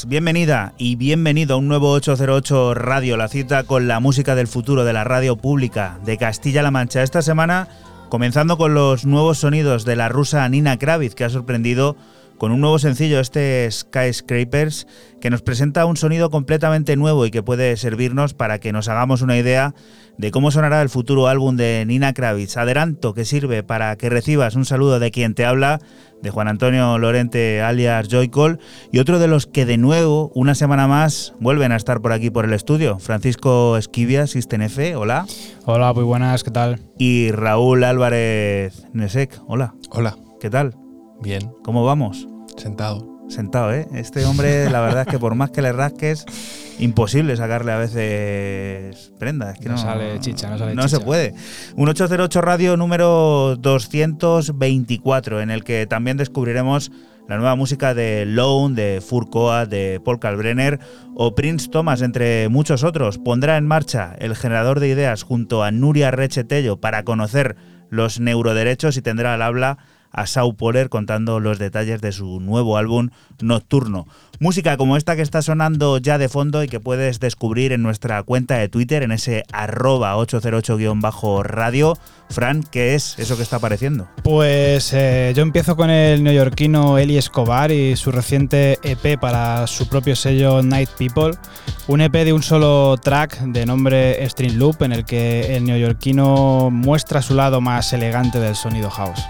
Buenas, bienvenida y bienvenido a un nuevo 808 Radio, la cita con la música del futuro de la radio pública de Castilla-La Mancha. Esta semana comenzando con los nuevos sonidos de la rusa Nina Kravitz, que ha sorprendido con un nuevo sencillo, este Skyscrapers, que nos presenta un sonido completamente nuevo y que puede servirnos para que nos hagamos una idea de cómo sonará el futuro álbum de Nina Kravitz. Adelanto que sirve para que recibas un saludo de quien te habla, de Juan Antonio Lorente alias Joycol, y otro de los que de nuevo, una semana más, vuelven a estar por aquí por el estudio. Francisco Esquivia, System F, hola. Hola, muy buenas, ¿qué tal? Y Raúl Álvarez Nesek, hola. Hola. ¿Qué tal? Bien. ¿Cómo vamos? Sentado. Sentado, ¿eh? Este hombre, la verdad es que por más que le rasques, imposible sacarle a veces prendas. que no, sale chicha, no sale No se puede. Un 808 Radio número 224, en el que también descubriremos la nueva música de Lone, de Furcoa, de Paul Kalbrenner o Prince Thomas, entre muchos otros. Pondrá en marcha el generador de ideas junto a Nuria Rechetello para conocer los neuroderechos y tendrá al habla a Sau Poler contando los detalles de su nuevo álbum Nocturno. Música como esta que está sonando ya de fondo y que puedes descubrir en nuestra cuenta de Twitter, en ese arroba 808-radio. Fran, ¿qué es eso que está apareciendo? Pues eh, yo empiezo con el neoyorquino Eli Escobar y su reciente EP para su propio sello Night People. Un EP de un solo track de nombre String Loop en el que el neoyorquino muestra su lado más elegante del sonido house.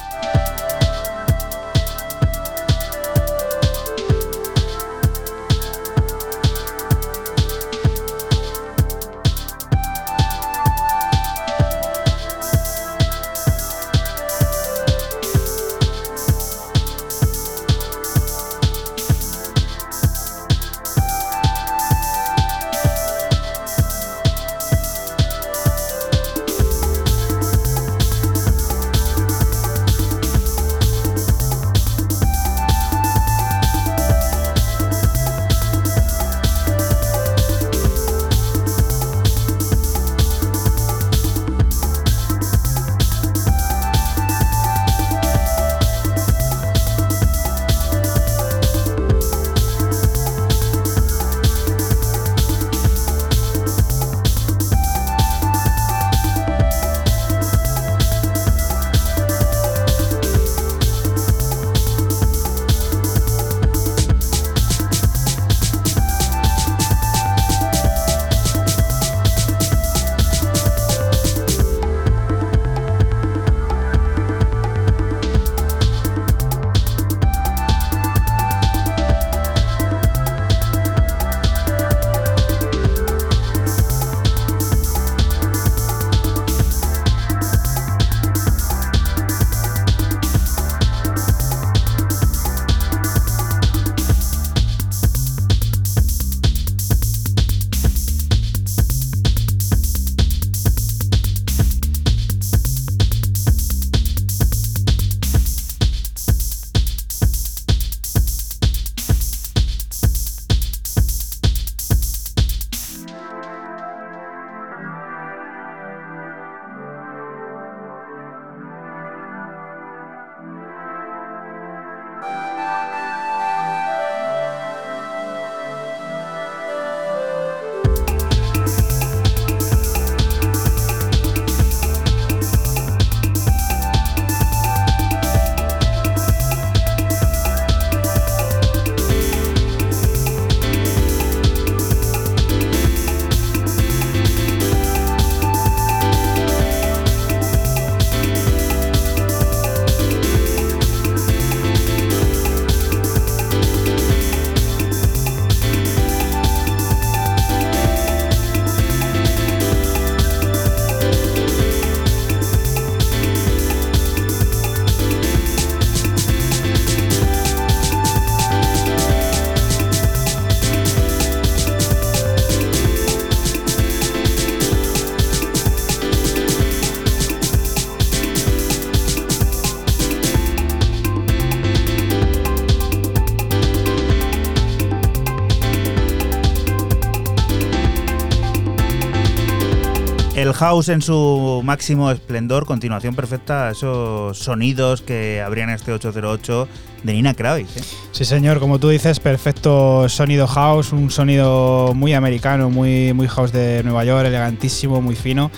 House en su máximo esplendor, continuación perfecta a esos sonidos que abrían este 808 de Nina Kravitz. ¿eh? Sí, señor, como tú dices, perfecto sonido house, un sonido muy americano, muy, muy house de Nueva York, elegantísimo, muy fino.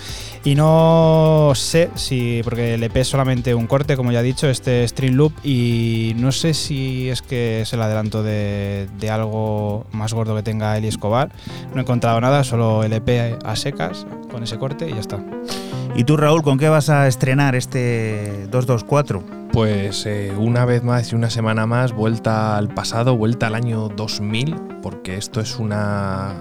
Y no sé si, porque le EP solamente un corte, como ya he dicho, este String Loop, y no sé si es que es el adelanto de, de algo más gordo que tenga Eli Escobar. No he encontrado nada, solo el EP a secas, con ese corte y ya está. ¿Y tú, Raúl, con qué vas a estrenar este 224? Pues eh, una vez más y una semana más, vuelta al pasado, vuelta al año 2000, porque esto es una,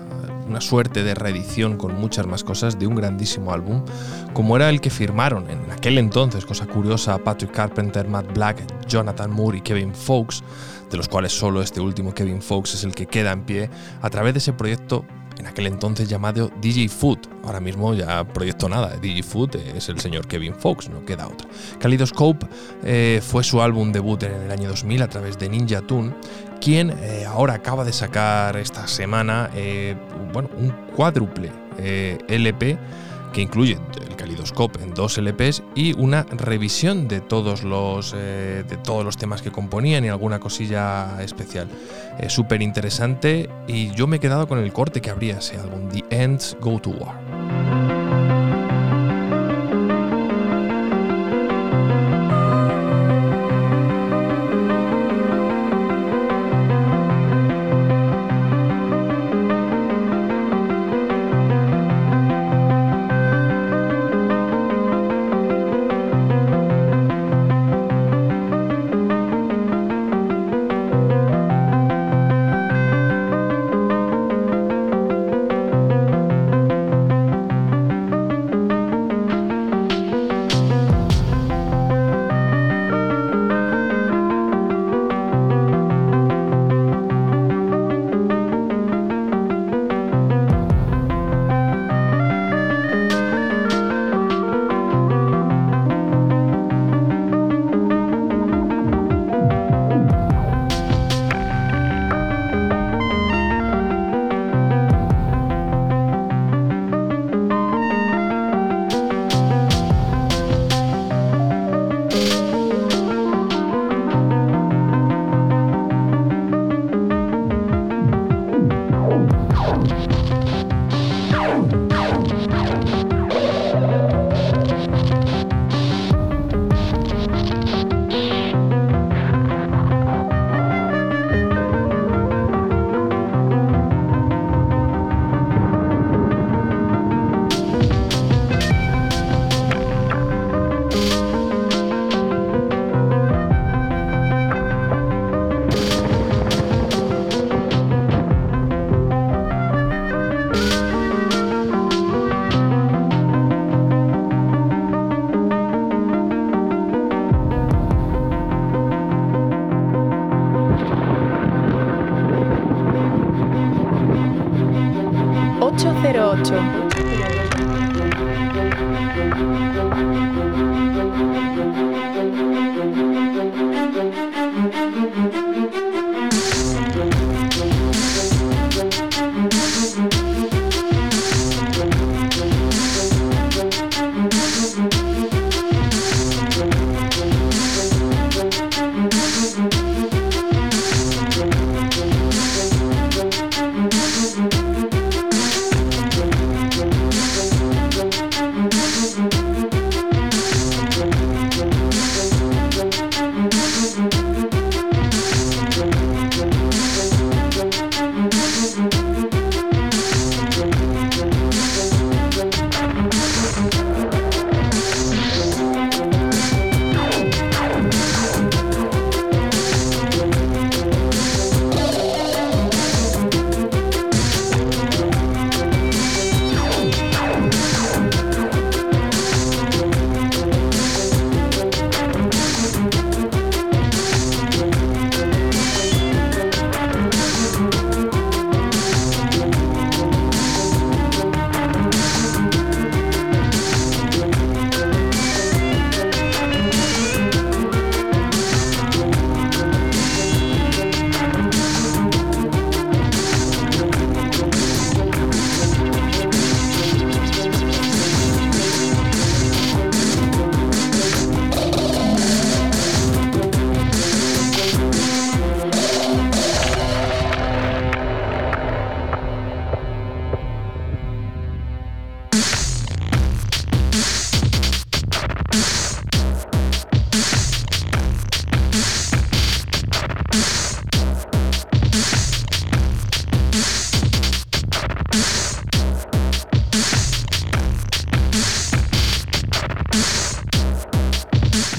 una suerte de reedición con muchas más cosas de un grandísimo álbum, como era el que firmaron en aquel entonces, cosa curiosa, Patrick Carpenter, Matt Black, Jonathan Moore y Kevin Fox, de los cuales solo este último Kevin Fox es el que queda en pie, a través de ese proyecto en aquel entonces llamado DJ Food. Ahora mismo ya proyecto nada, DJ Food es el señor Kevin Fox, no queda otra. Kaleidoscope eh, fue su álbum debut en el año 2000 a través de Ninja Tune, quien eh, ahora acaba de sacar esta semana eh, bueno, un cuádruple LP que incluye el Kaleidoscope en dos LPs y una revisión de todos los, eh, de todos los temas que componían y alguna cosilla especial. Es súper interesante y yo me he quedado con el corte que habría ese álbum, The Ends Go to War.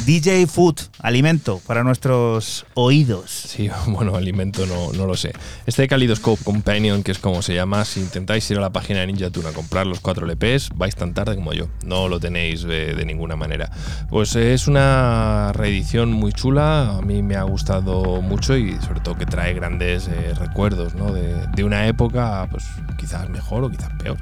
DJ Food, alimento para nuestros oídos. Sí, bueno, alimento no, no lo sé. Este Kaleidoscope Companion, que es como se llama, si intentáis ir a la página de Ninja Tune a comprar los 4 LPs, vais tan tarde como yo. No lo tenéis de, ninguna manera. Pues es una reedición muy chula, a mí me ha gustado mucho y sobre todo que trae grandes eh, recuerdos ¿no? de, una época, pues quizás mejor o quizás peor.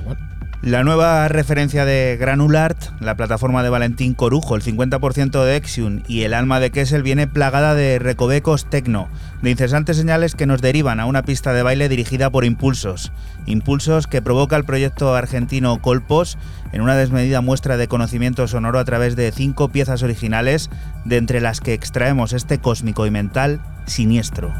igual. La nueva referencia de Granulart, la plataforma de Valentín Corujo, el 50% de Exium y el alma de Kessel viene plagada de recovecos tecno, de incesantes señales que nos derivan a una pista de baile dirigida por impulsos. Impulsos que provoca el proyecto argentino Colpos en una desmedida muestra de conocimiento sonoro a través de cinco piezas originales, de entre las que extraemos este cósmico y mental siniestro.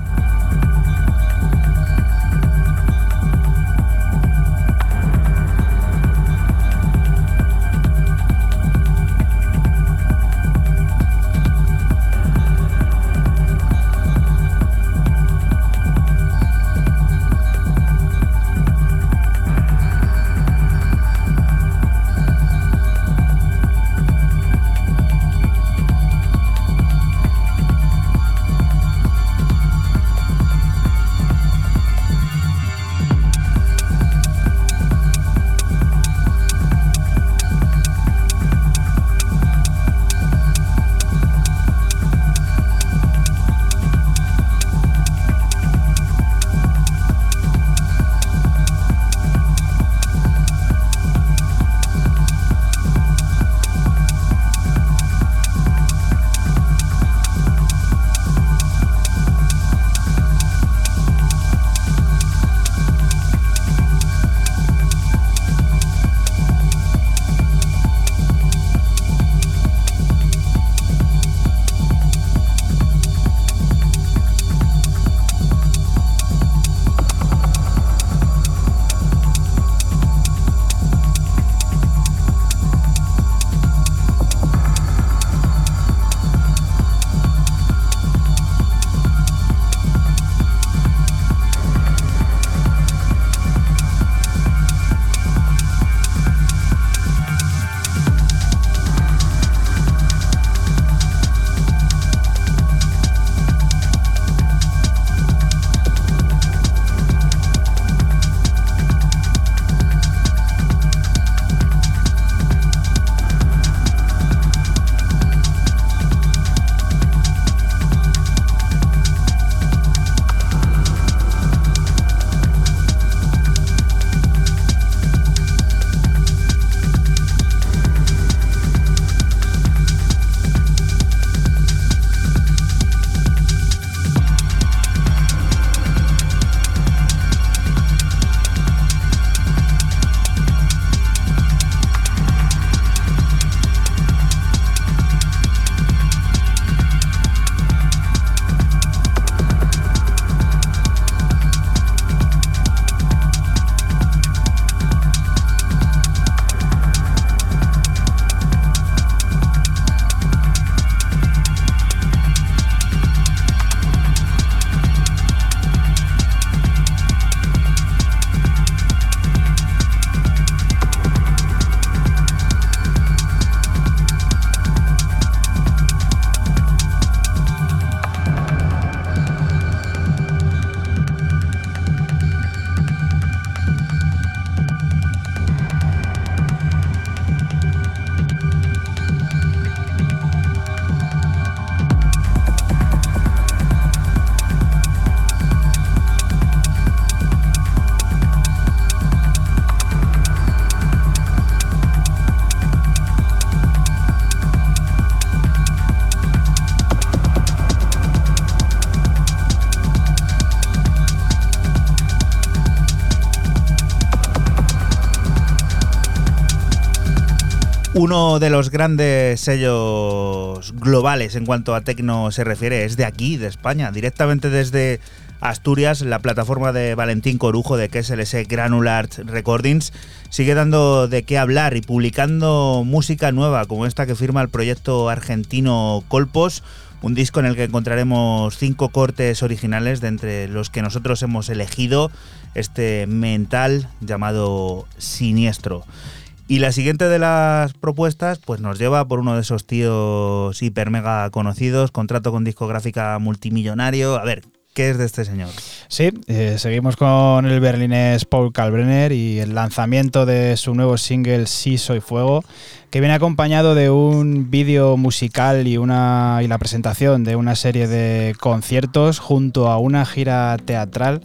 Uno de los grandes sellos globales en cuanto a tecno se refiere es de aquí, de España, directamente desde Asturias, la plataforma de Valentín Corujo de KSLS Granular Recordings, sigue dando de qué hablar y publicando música nueva como esta que firma el proyecto argentino Colpos, un disco en el que encontraremos cinco cortes originales de entre los que nosotros hemos elegido este mental llamado Siniestro. Y la siguiente de las propuestas, pues nos lleva por uno de esos tíos hiper mega conocidos, contrato con discográfica multimillonario. A ver, ¿qué es de este señor? Sí, eh, seguimos con el berlinés Paul Kalbrenner y el lanzamiento de su nuevo single Sí Soy Fuego, que viene acompañado de un vídeo musical y, una, y la presentación de una serie de conciertos junto a una gira teatral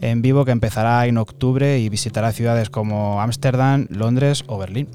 en vivo que empezará en octubre y visitará ciudades como Ámsterdam, Londres o Berlín.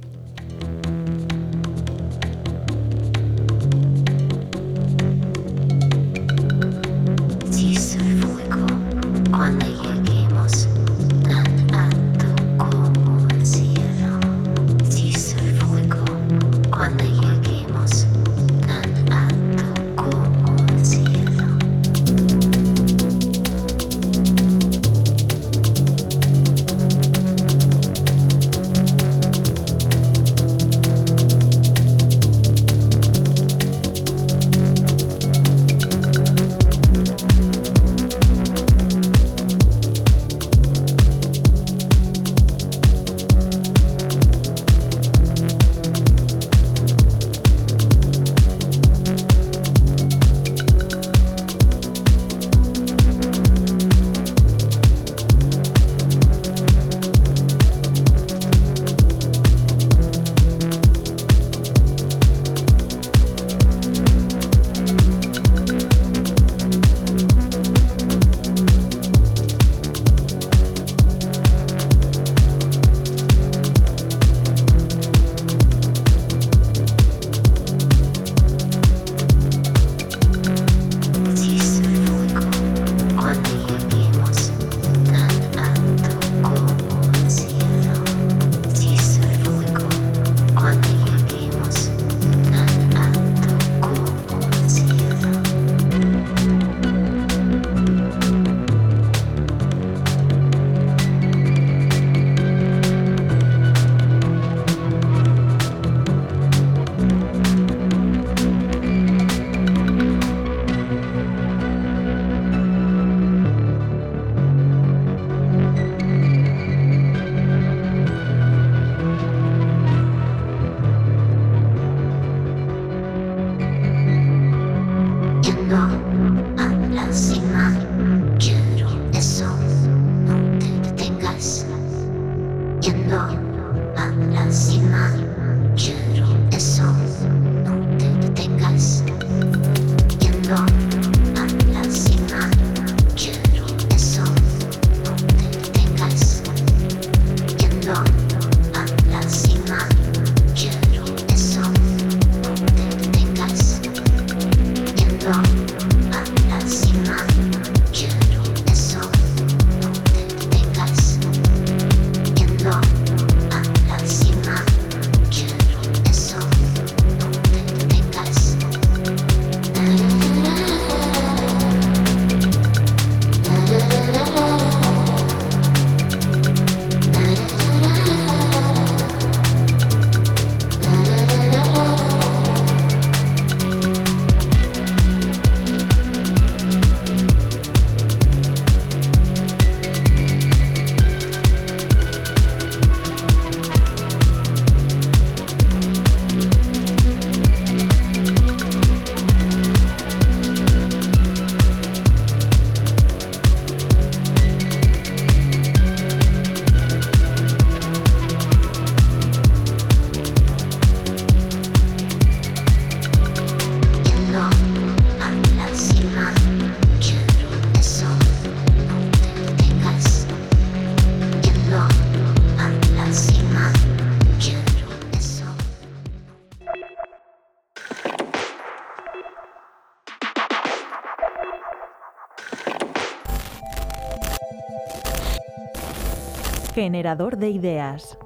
Generador de ideas.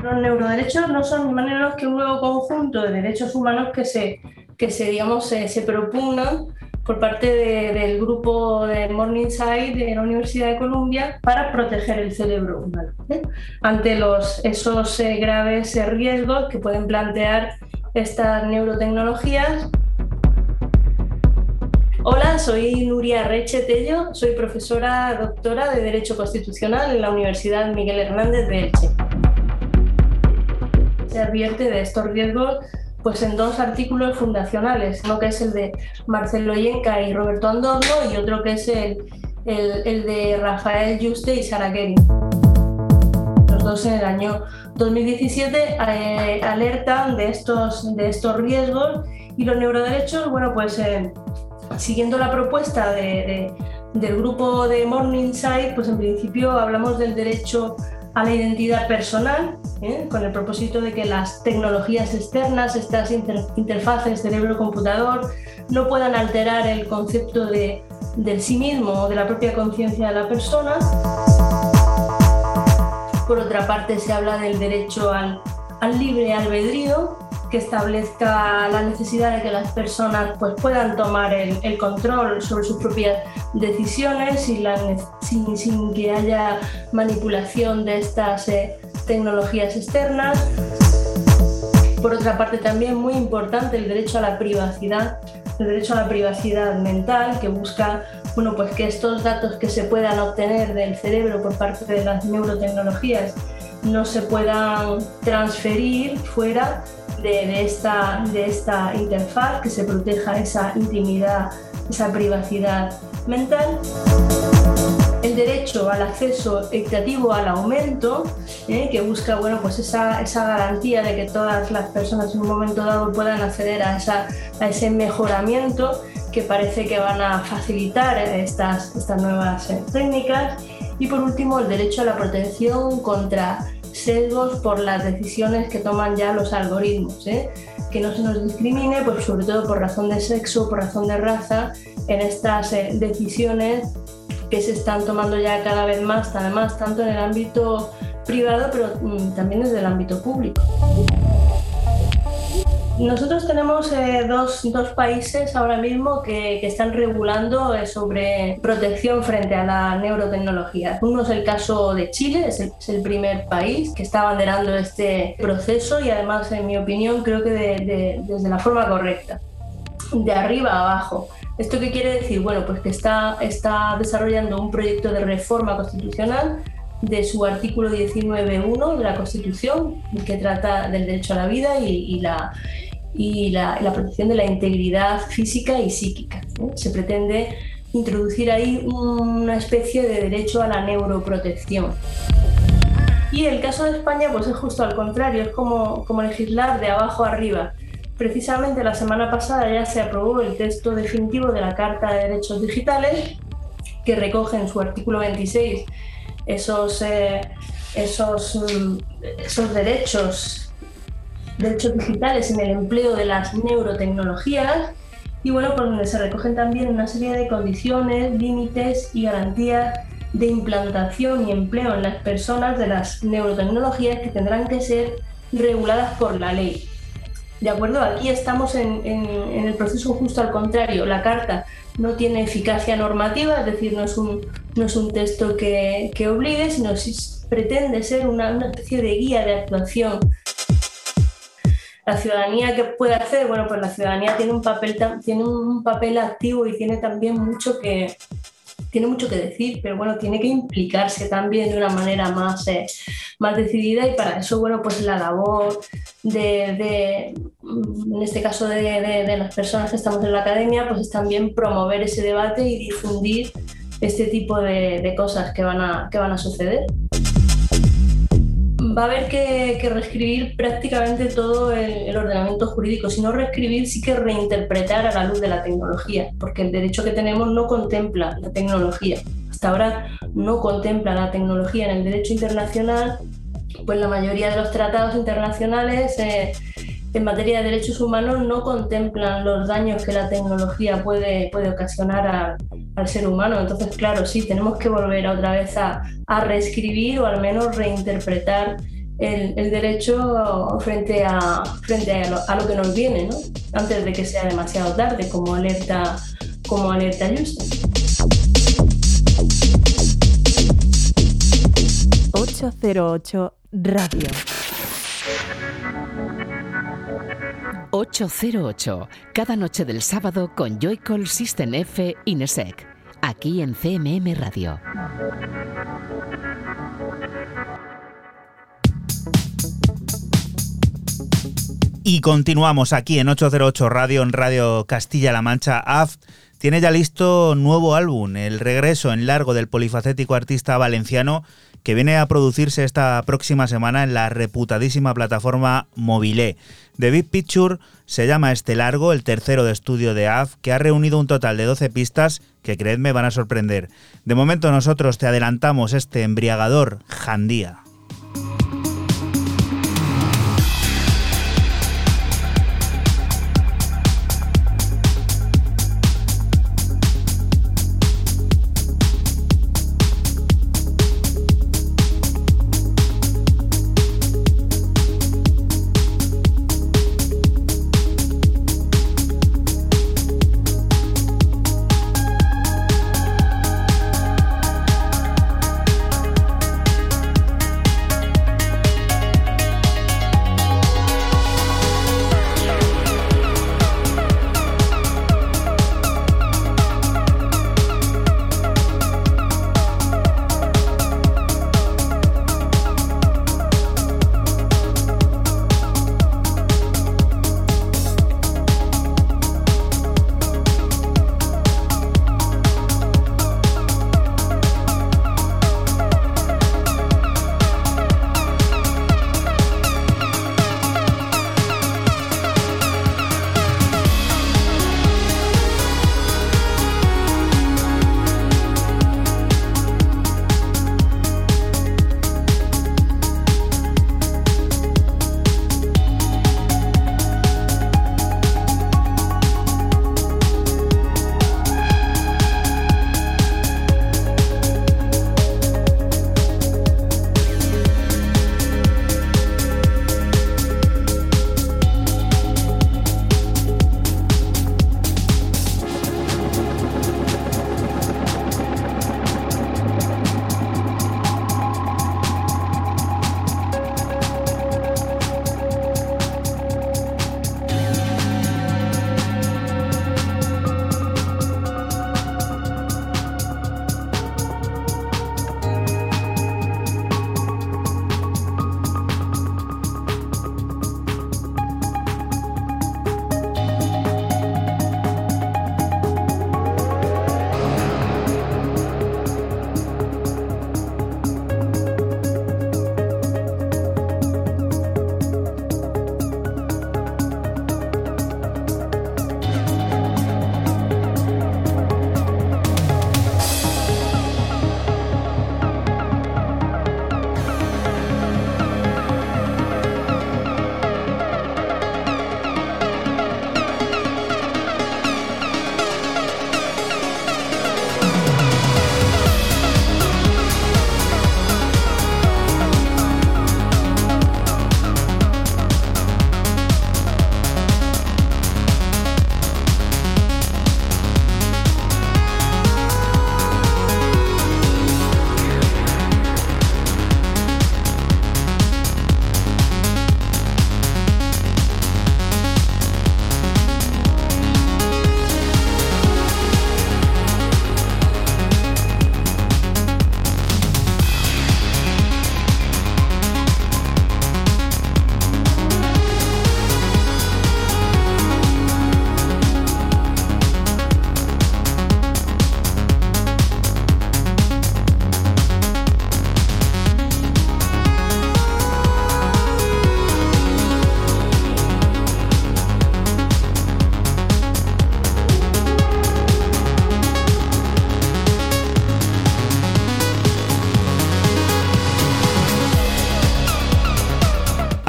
Los neuroderechos no son ni más ni menos que un nuevo conjunto de derechos humanos que se, que se digamos, se, se propugnan por parte de- del grupo de Morningside de la Universidad de Columbia para proteger el cerebro humano ¿eh? ante los, esos eh, graves eh, riesgos que pueden plantear estas neurotecnologías. Soy Nuria Reche Tello, soy profesora doctora de Derecho Constitucional en la Universidad Miguel Hernández de Elche. Se advierte de estos riesgos pues en dos artículos fundacionales, uno que es el de Marcelo Yenca y Roberto Andorno y otro que es el, el- de Rafael Juste y Sara Gehring. Los dos en el año 2017 eh, alertan de estos, de estos riesgos y los neuroderechos, bueno, pues eh, siguiendo la propuesta de- de- del grupo de Morningside, pues en principio hablamos del derecho a la identidad personal, ¿eh? con el propósito de que las tecnologías externas, estas inter- interfaces cerebro-computador, no puedan alterar el concepto de, del sí mismo o de la propia conciencia de la persona. Por otra parte, se habla del derecho al, al libre albedrío, que establezca la necesidad de que las personas pues, puedan tomar el, control sobre sus propias decisiones y la sin, sin que haya manipulación de estas eh, tecnologías externas. Por otra parte, también muy importante el derecho a la privacidad, el derecho a la privacidad mental, que busca bueno, pues que estos datos que se puedan obtener del cerebro por parte de las neurotecnologías no se puedan transferir fuera de, esta, de esta interfaz, que se proteja esa intimidad, esa privacidad mental el derecho al acceso equitativo al aumento, ¿eh? que busca bueno, pues esa, esa garantía de que todas las personas en un momento dado puedan acceder a, esa, a ese mejoramiento que parece que van a facilitar estas, estas nuevas eh, técnicas. Y por último, el derecho a la protección contra sesgos por las decisiones que toman ya los algoritmos. ¿eh? Que no se nos discrimine, pues sobre todo por razón de sexo, por razón de raza, en estas eh, decisiones que se están tomando ya cada vez más, además, tanto en el ámbito privado, pero mm, también desde el ámbito público. Nosotros tenemos eh, dos, dos países ahora mismo que, que están regulando eh, sobre protección frente a la neurotecnología. Uno es el caso de Chile, es el, es el primer país que está abanderando este proceso y además, en mi opinión, creo que de- de- desde la forma correcta, de arriba a abajo. ¿Esto qué quiere decir? Bueno, pues que está, está desarrollando un proyecto de reforma constitucional de su artículo 19.1 de la Constitución, que trata del derecho a la vida y, y la, y la, protección de la integridad física y psíquica. Se pretende introducir ahí una especie de derecho a la neuroprotección. Y el caso de España pues es justo al contrario, es como, como legislar de abajo arriba. Precisamente la semana pasada ya se aprobó el texto definitivo de la Carta de Derechos Digitales, que recoge en su artículo 26 esos, eh, esos, mm, esos derechos, derechos digitales en el empleo de las neurotecnologías y bueno, por donde se recogen también una serie de condiciones, límites y garantías de implantación y empleo en las personas de las neurotecnologías que tendrán que ser reguladas por la ley. ¿De acuerdo? Aquí estamos en, en- en el proceso justo al contrario. La carta no tiene eficacia normativa, es decir, no es un, no es un texto que, que obligue, sino si pretende ser una, una especie de guía de actuación. La ciudadanía que puede hacer, bueno, pues la ciudadanía tiene un papel, tiene un papel activo y tiene también mucho que, tiene mucho que decir, pero bueno, tiene que implicarse también de una manera más, eh, más decidida y para eso, bueno, pues la labor de, de, en este caso de, de- de las personas que estamos en la academia, pues es también promover ese debate y difundir este tipo de cosas que van, a, que van a suceder. Va a haber que, reescribir prácticamente todo el, el ordenamiento jurídico, si no reescribir, sí que reinterpretar a la luz de la tecnología, porque el derecho que tenemos no contempla la tecnología. Hasta ahora no contempla la tecnología en el derecho internacional, pues la mayoría de los tratados internacionales eh, en materia de derechos humanos no contemplan los daños que la tecnología puede, puede ocasionar al ser humano. Entonces, claro, sí, tenemos que volver otra vez a, a reescribir o al menos reinterpretar el, el derecho frente, a, frente lo, a lo que nos viene, ¿no? antes de que sea demasiado tarde, como alerta, como Alerta Juste. 808 Radio. 808, cada noche del sábado con Joycall System F Inesec, aquí en CMM Radio. Y continuamos aquí en 808 Radio, en Radio Castilla-La Mancha. AFT tiene ya listo nuevo álbum, el regreso en largo del polifacético artista valenciano que viene a producirse esta próxima semana en la reputadísima plataforma Mobile. The Big Picture se llama este largo, el tercero de estudio de AF, que ha reunido un total de 12 pistas que creedme van a sorprender. De momento nosotros te adelantamos este embriagador Jandía.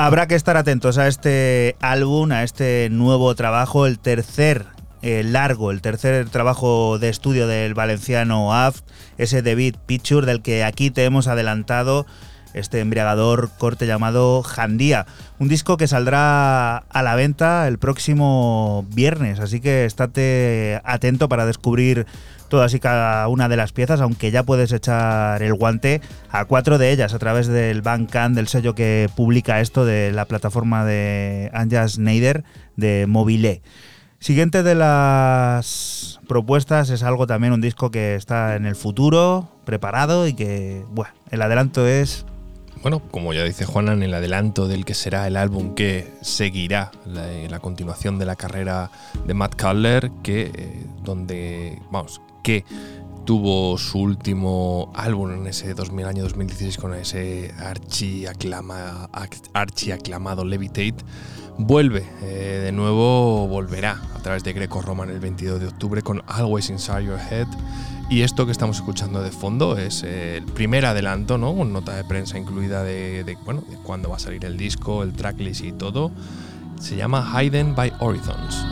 Habrá que estar atentos a este álbum, a este nuevo trabajo, el tercer eh, largo, el tercer trabajo de estudio del valenciano AFT, ese David Picture del que aquí te hemos adelantado este embriagador corte llamado Jandía. Un disco que saldrá a la venta el próximo viernes, así que estate atento para descubrir todas y cada una de las piezas, aunque ya puedes echar el guante a cuatro de ellas a través del Bandcamp, del sello que publica esto de la plataforma de Anja Schneider de Mobile. Siguiente de las propuestas es algo también un disco que está en el futuro, preparado y que, bueno, el adelanto es Bueno, como ya dice Juana, en el adelanto del que será el álbum que seguirá la, la continuación de la carrera de Matt Cutler, que eh, donde, vamos, que tuvo su último álbum en ese 2000, año 2016 con ese archi, aclama, archi aclamado Levitate, vuelve eh, de nuevo, volverá a través de Greco Roman el 22 de octubre con Always Inside Your Head. Y esto que estamos escuchando de fondo es eh, el primer adelanto, ¿no? Con nota de prensa incluida de, bueno, de cuándo va a salir el disco, el tracklist y todo. Se llama Hidden by Horizons.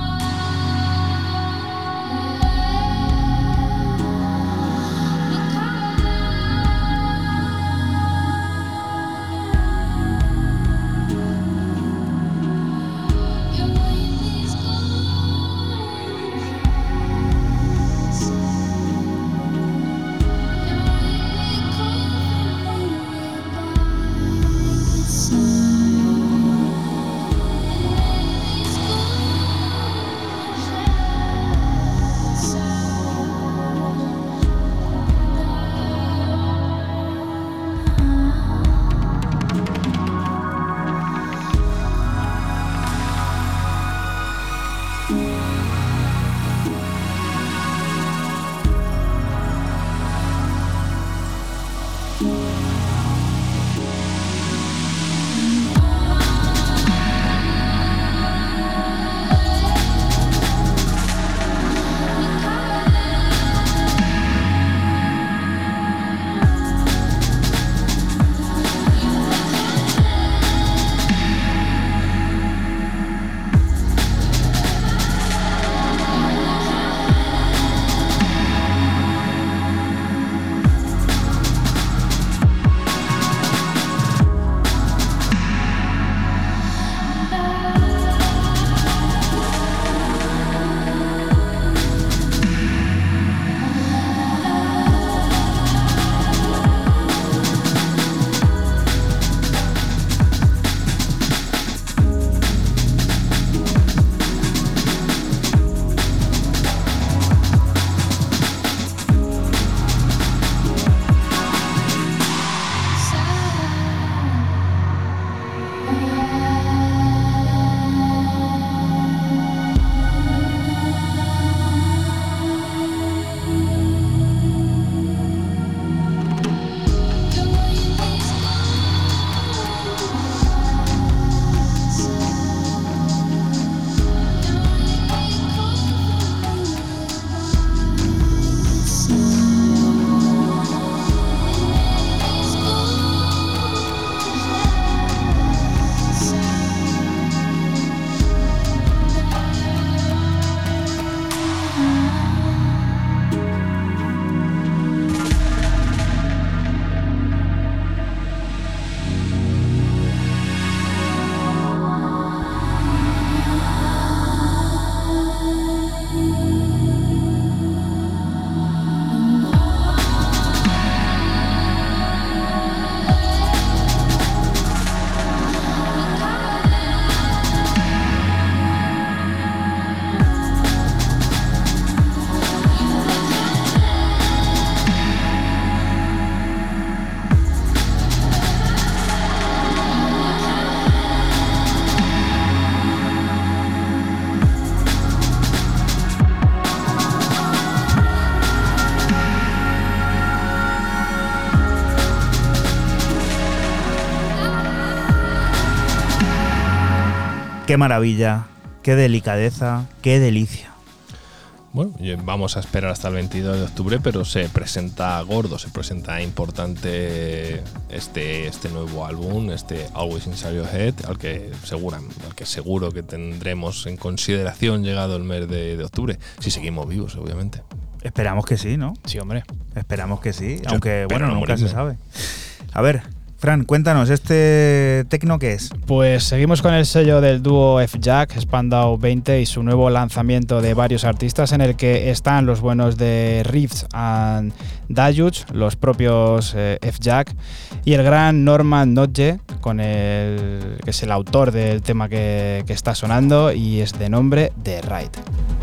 Qué maravilla, qué delicadeza, qué delicia. Bueno, vamos a esperar hasta el 22 de octubre, pero se presenta gordo, se presenta importante este, este nuevo álbum, este Always Inside Your Head, al que, segura, al que seguro que tendremos en consideración llegado el mes de, de octubre, si seguimos vivos, obviamente. Esperamos que sí, ¿no? Sí, hombre. Esperamos que sí, Yo aunque bueno, no nunca se sabe. A ver, Fran, cuéntanos, ¿este tecno qué es? Pues seguimos con el sello del dúo F-Jack, Spandau 20 y su nuevo lanzamiento de varios artistas en el que están los buenos de Riffs and Dayuch, los propios eh, F-Jack y el gran Norman Notje, con el, que es el autor del tema que, que está sonando y es de nombre The Ride.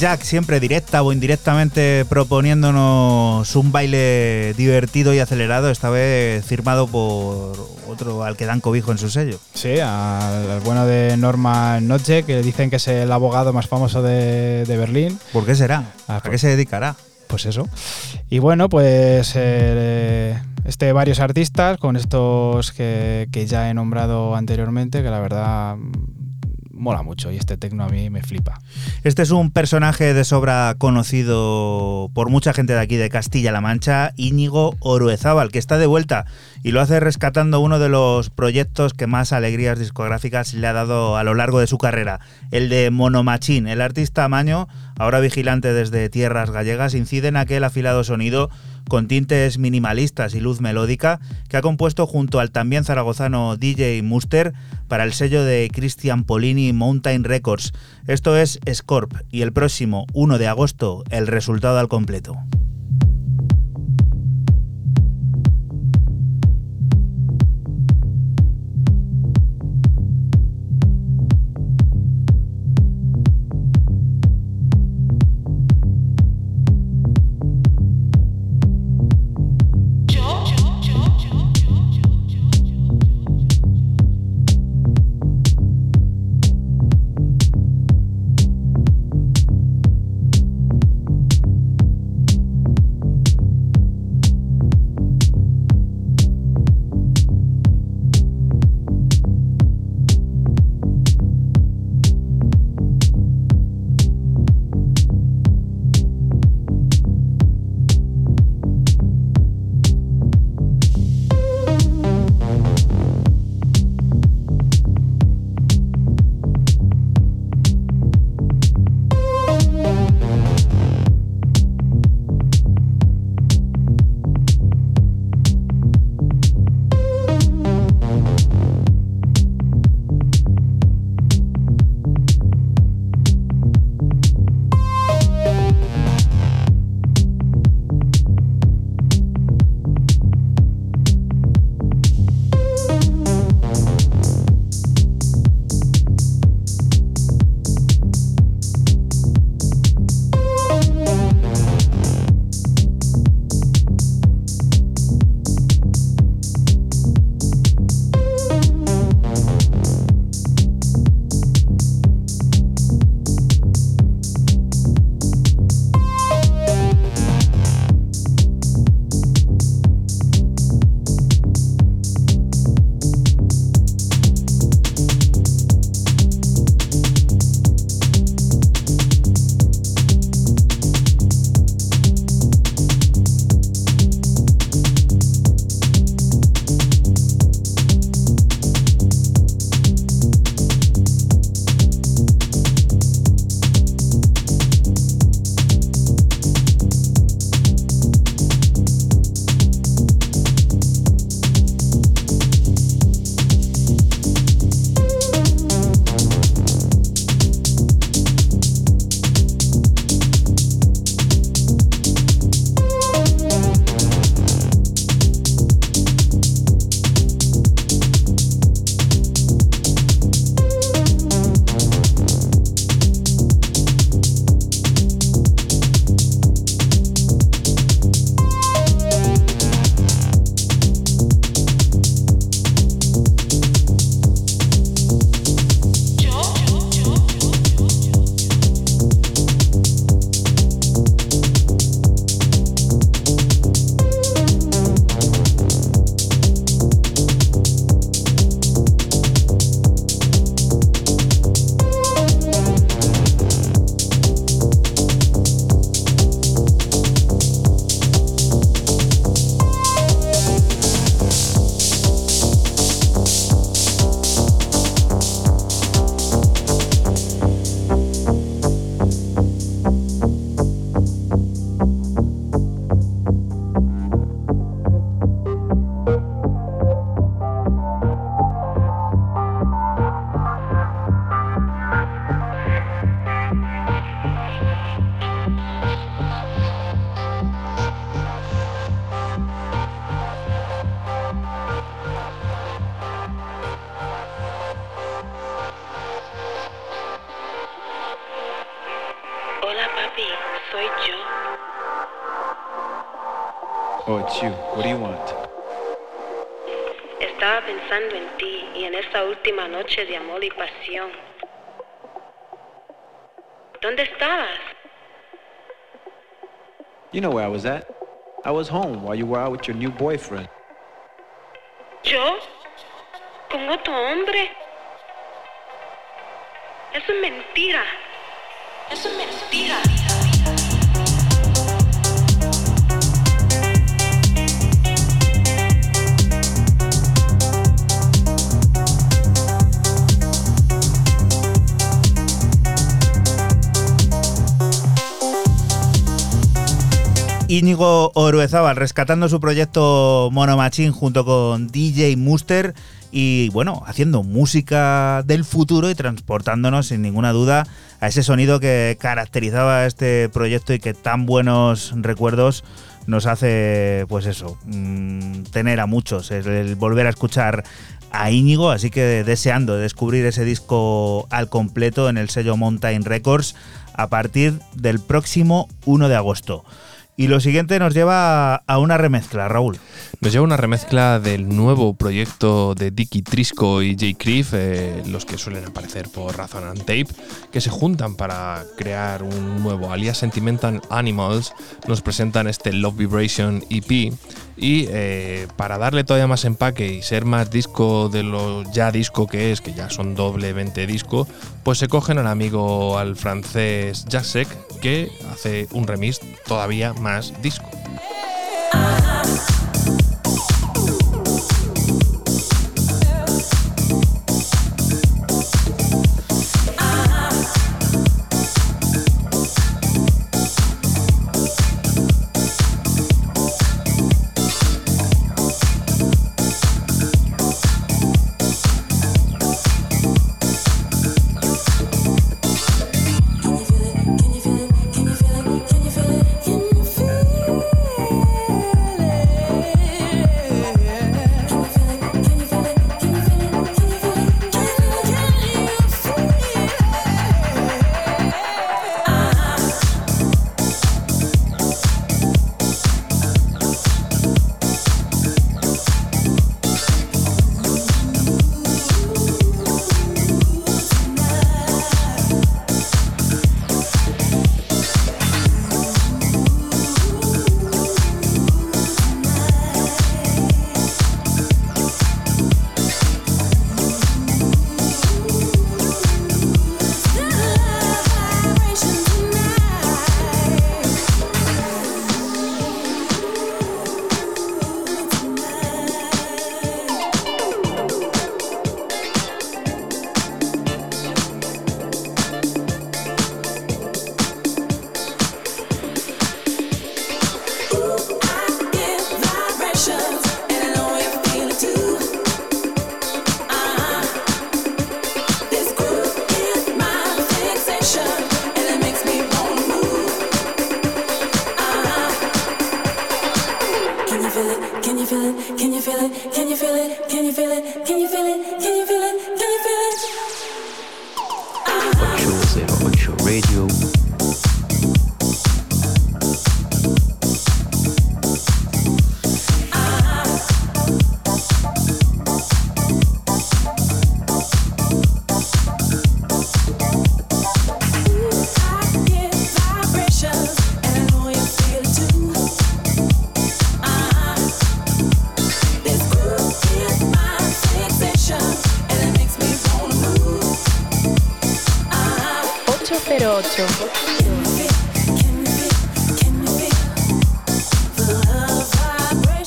F-Jack siempre directa o indirectamente proponiéndonos un baile divertido y acelerado, esta vez firmado por otro al que dan cobijo en su sello. Sí, al, bueno de Norman Notche, que dicen que es el abogado más famoso de, de Berlín. ¿Por qué será? Ah, ¿A pues- qué se dedicará? Pues eso. Y bueno, pues eh, este varios artistas con estos que, que ya he nombrado anteriormente, que la verdad mola mucho y este tecno a mí me flipa. Este es un personaje de sobra conocido por mucha gente de aquí de Castilla-La Mancha, Íñigo Oruezábal, que está de vuelta y lo hace rescatando uno de los proyectos que más alegrías discográficas le ha dado a lo largo de su carrera, el de Monomachín. El artista Maño, ahora vigilante desde tierras gallegas, incide en aquel afilado sonido con tintes minimalistas y luz melódica, que ha compuesto junto al también zaragozano DJ Muster para el sello de Christian Polini Mountain Records. Esto es Scorp y el próximo 1 de agosto el resultado al completo. You know where I was at. I was home while you were out with your new boyfriend. ¿Yo? ¿Con otro hombre? Eso es mentira. Eso es mentira. Íñigo Oruezábal rescatando su proyecto Mono Machine junto con DJ Muster y bueno, haciendo música del futuro y transportándonos sin ninguna duda a ese sonido que caracterizaba este proyecto y que tan buenos recuerdos nos hace, pues eso, mm, tener a muchos, el volver a escuchar a Íñigo, así que deseando descubrir ese disco al completo en el sello Mountain Records a partir del próximo 1 de agosto. Y lo siguiente nos lleva a una remezcla, Raúl. Nos lleva una remezcla del nuevo proyecto de Dicky Trisco y Jay Criff, eh, los que suelen aparecer por Razon and Tape, que se juntan para crear un nuevo alias Sentimental Animals. Nos presentan este Love Vibration EP y eh, para darle todavía más empaque y ser más disco de lo ya disco que es, que ya son doblemente disco, pues se cogen al amigo, al francés Jasek, que hace un remix todavía más disco.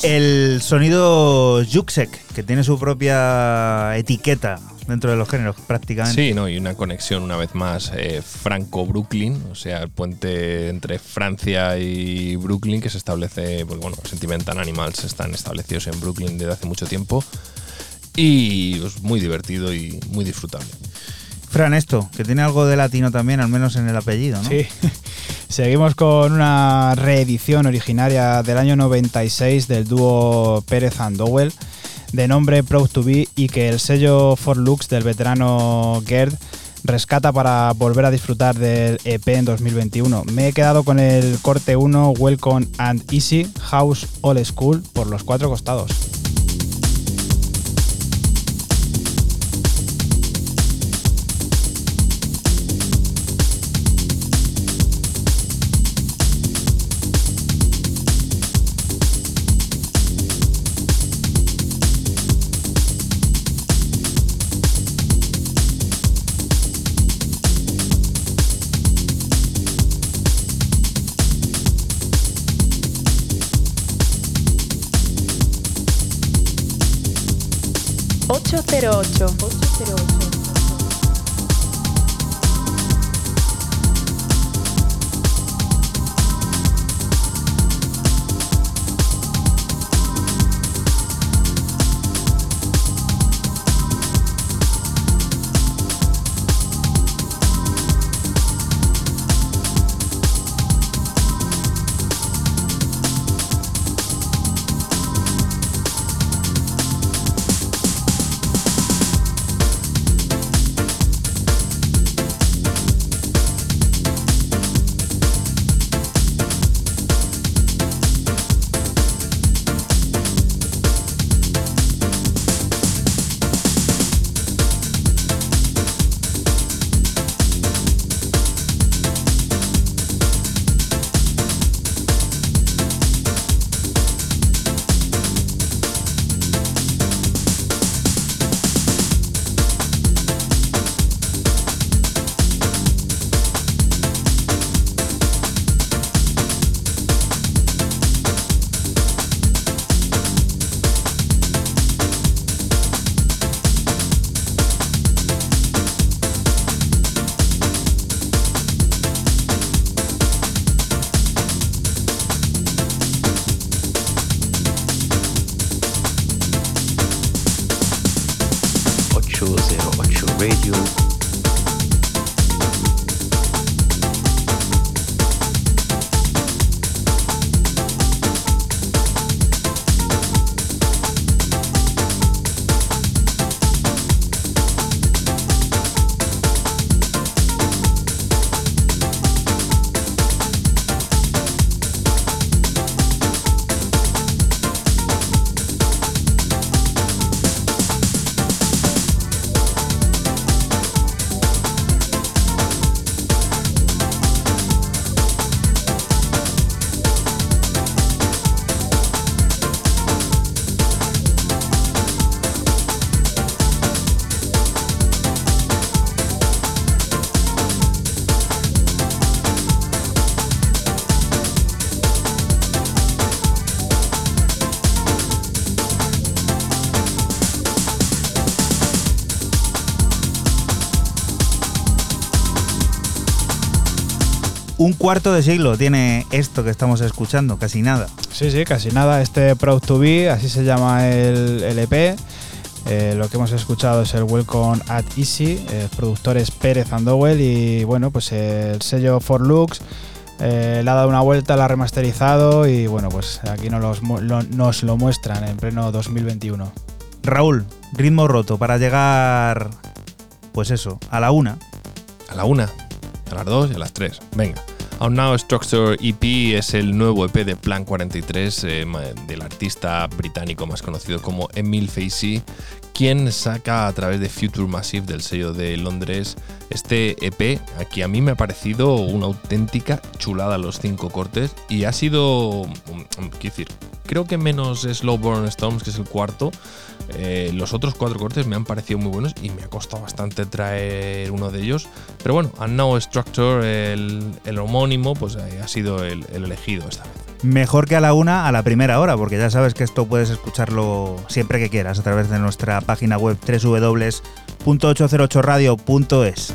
El sonido Juxek, que tiene su propia etiqueta dentro de los géneros prácticamente. Sí, no, y una conexión una vez más eh, Franco-Brooklyn, o sea, el puente entre Francia y Brooklyn que se establece, pues bueno, Sentimental Animals están establecidos en Brooklyn desde hace mucho tiempo y es muy divertido y muy disfrutable. Fran, esto, que tiene algo de latino también, al menos en el apellido. Sí. Seguimos con una reedición originaria del año 96 del dúo Pérez and Dowell, de nombre Proud to Be, y que el sello For Lux del veterano Gerd rescata para volver a disfrutar del EP en 2021. Me he quedado con el corte 1 Welcome and Easy House All School por los cuatro costados. Un cuarto de siglo tiene esto que estamos escuchando, casi nada. Sí, sí, casi nada. Este Proud to Be, así se llama el, el EP. Eh, lo que hemos escuchado es el Welcome at Easy, eh, productores Pérez Andowell y bueno, pues el sello For Looks eh, le ha dado una vuelta, la ha remasterizado y bueno, pues aquí nos, lo, nos lo muestran en pleno 2021. Raúl, ritmo roto para llegar, pues eso, a la una. A la una, a las dos y a las tres. Venga. Out Now Structure EP es el nuevo EP de Plan 43 eh, del artista británico más conocido como Emil Facey, quien saca a través de Future Massive del sello de Londres este EP. Aquí a mí me ha parecido una auténtica chulada los cinco cortes y ha sido, mm, mm, quiero decir, creo que menos Slow Burn Storms, que es el cuarto. Eh, los otros cuatro cortes me han parecido muy buenos y me ha costado bastante traer uno de ellos. Pero bueno, And Now Structure, el, homónimo, pues eh, ha sido el elegido esta vez. Mejor que a la una a la primera hora, porque ya sabes que esto puedes escucharlo siempre que quieras a través de nuestra página web www.808radio.es.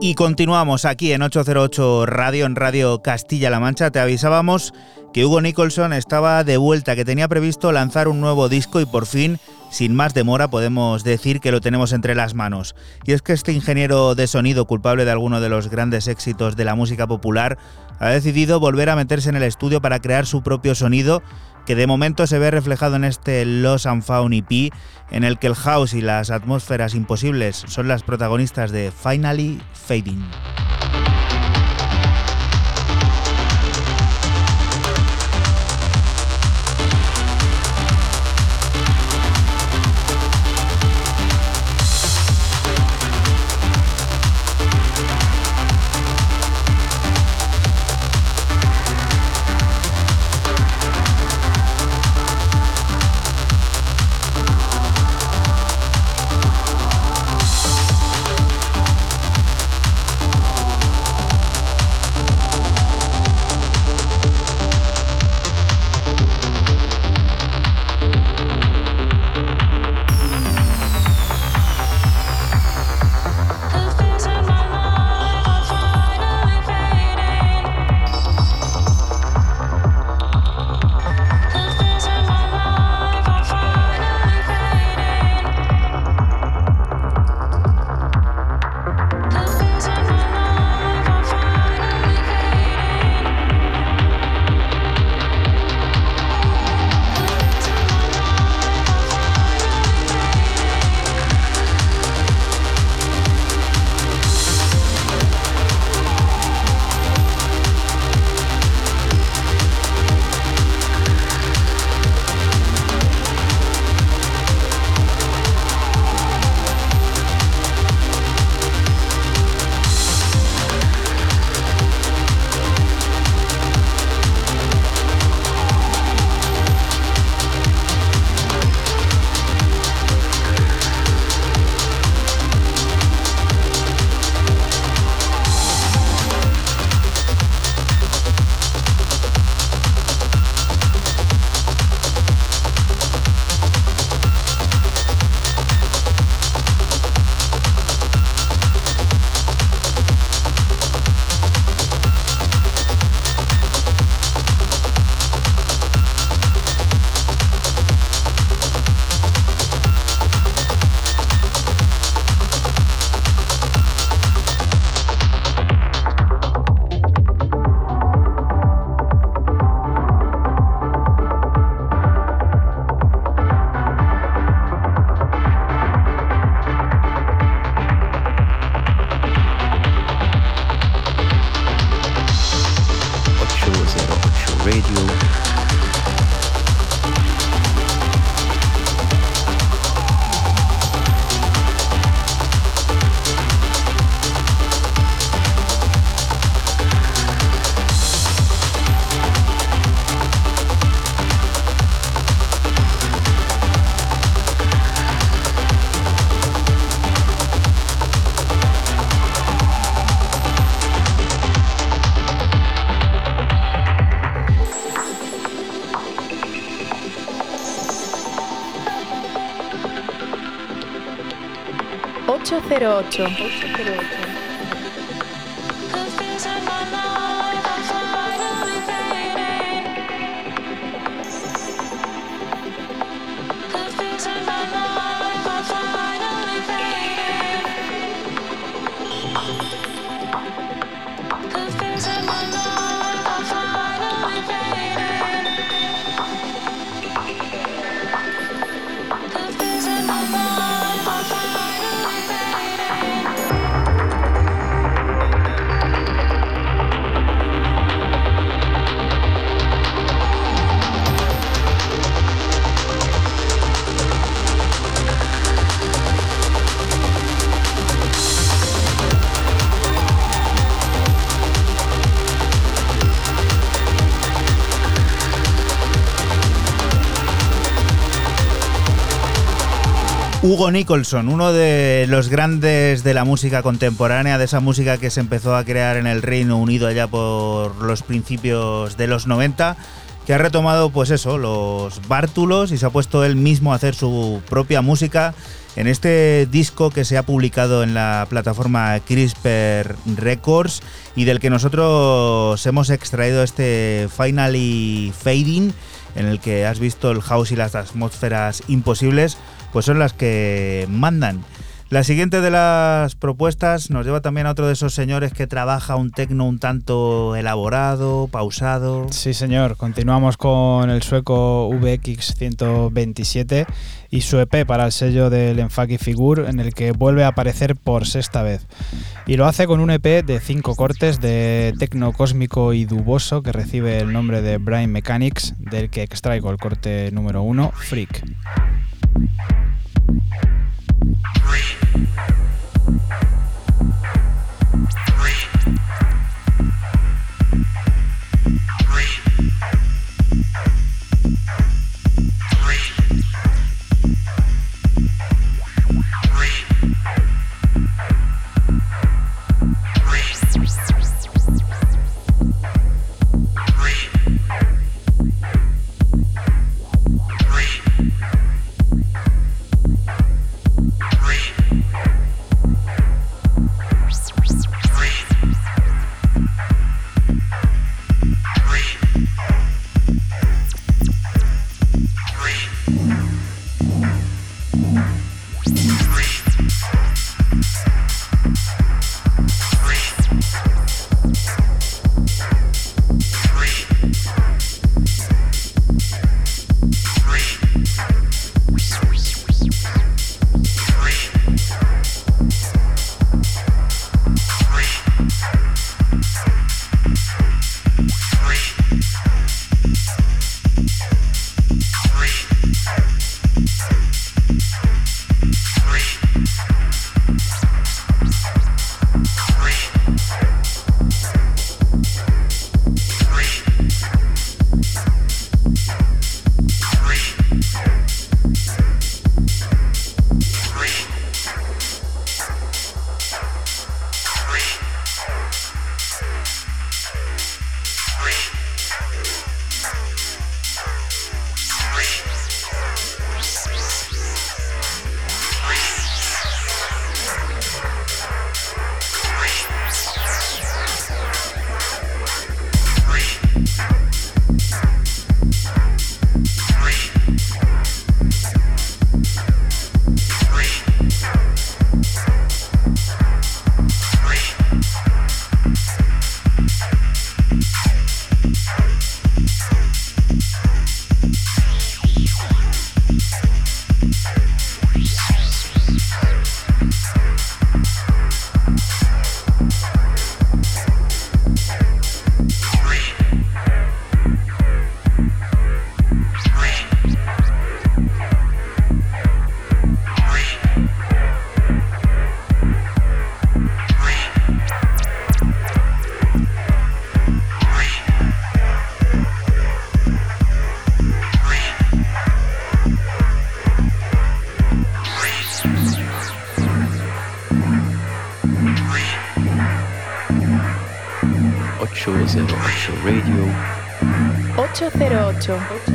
Y continuamos aquí en 808 Radio, en Radio Castilla-La Mancha. Te avisábamos que Hugo Nicholson estaba de vuelta, que tenía previsto lanzar un nuevo disco y por fin, sin más demora, podemos decir que lo tenemos entre las manos. Y es que este ingeniero de sonido, culpable de alguno de los grandes éxitos de la música popular, ha decidido volver a meterse en el estudio para crear su propio sonido que de momento se ve reflejado en este Lost and Found EP, en el que el house y las atmósferas imposibles son las protagonistas de Finally Fading. 808. Hugo Nicholson, uno de los grandes de la música contemporánea, de esa música que se empezó a crear en el Reino Unido allá por los principios de los 90, que ha retomado pues eso, los bártulos y se ha puesto él mismo a hacer su propia música en este disco que se ha publicado en la plataforma CRISPR Records y del que nosotros hemos extraído este Finally Fading, en el que has visto el house y las atmósferas imposibles pues son las que mandan. La siguiente de las propuestas nos lleva también a otro de esos señores que trabaja un tecno un tanto elaborado, pausado. Sí, señor. Continuamos con el sueco VX 127 y su EP para el sello del Enfaki Figure, en el que vuelve a aparecer por sexta vez. Y lo hace con un EP de cinco cortes de tecno cósmico y duboso que recibe el nombre de Brain Mechanics, del que extraigo el corte número uno, Freak. Radio 808.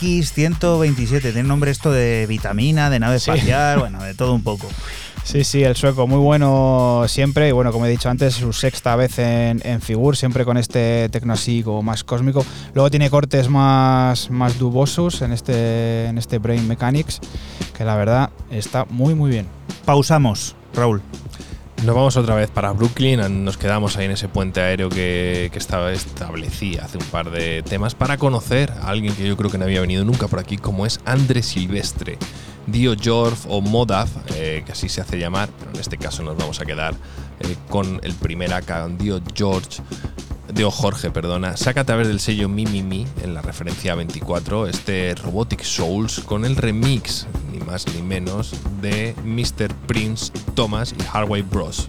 UBX127. Tiene nombre esto de vitamina, de nave Sí. espacial, bueno, de todo un poco. Sí, sí, el sueco, muy bueno siempre. Y bueno, como he dicho antes, su sexta vez en, en Figur, siempre con este tecno así como más cósmico. Luego tiene cortes más, más dubosos en este, en este Brain Mechanics, que la verdad está muy, muy bien. Pausamos, Raúl. Nos vamos otra vez para Brooklyn, nos quedamos ahí en ese puente aéreo que, estaba establecía hace un par de temas para conocer a alguien que yo creo que no había venido nunca por aquí, como es André Silvestre, Dio Jorf o Modav, eh, que así se hace llamar, pero en este caso nos vamos a quedar eh, con el primer acá, Dio George. Dio Jorge, perdona, saca a través del sello Mi Mi Mi en la referencia 24 este Robotic Souls con el remix, ni más ni menos, de Mr. Prince Thomas y Hardway Bros.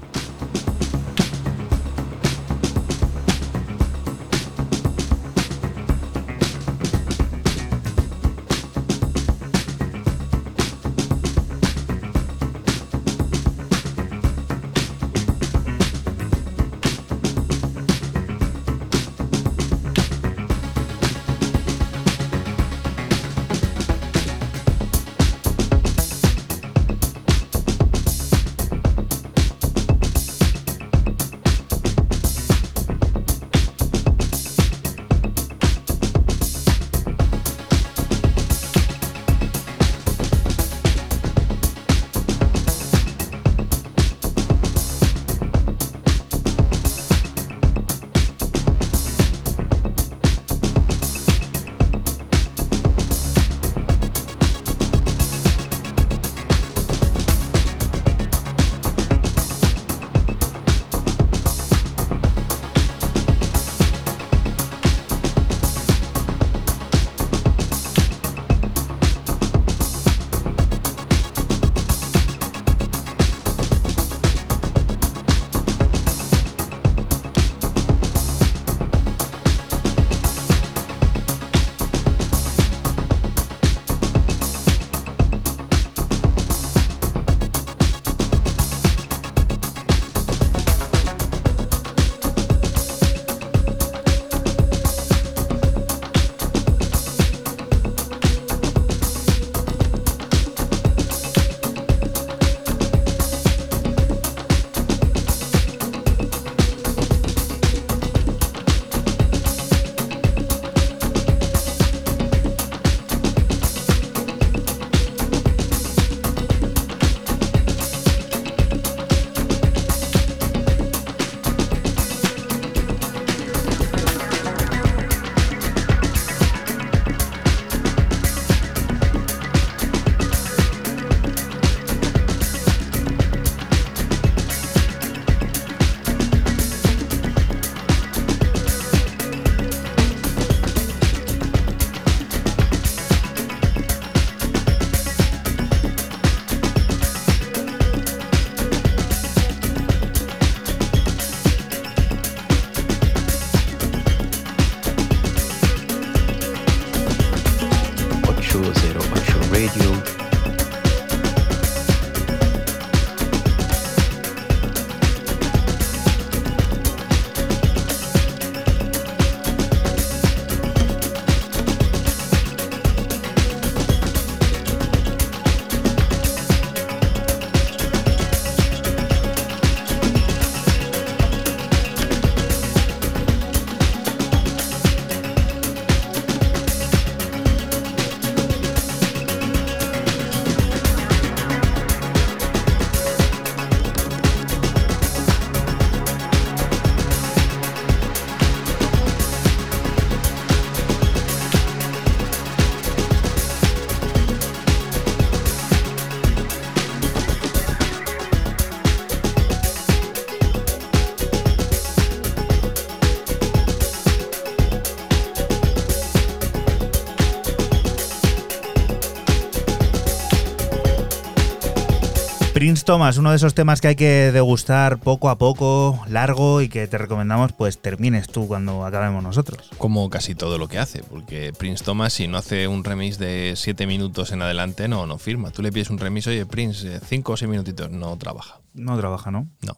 Prince Thomas, uno de esos temas que hay que degustar poco a poco, largo y que te recomendamos pues termines tú cuando acabemos nosotros. Como casi todo lo que hace, porque Prince Thomas, si no hace un remix de 7 minutos en adelante, no, no firma. Tú le pides un remix, oye, Prince, 5 o 6 minutitos, no trabaja. No trabaja, ¿no? No.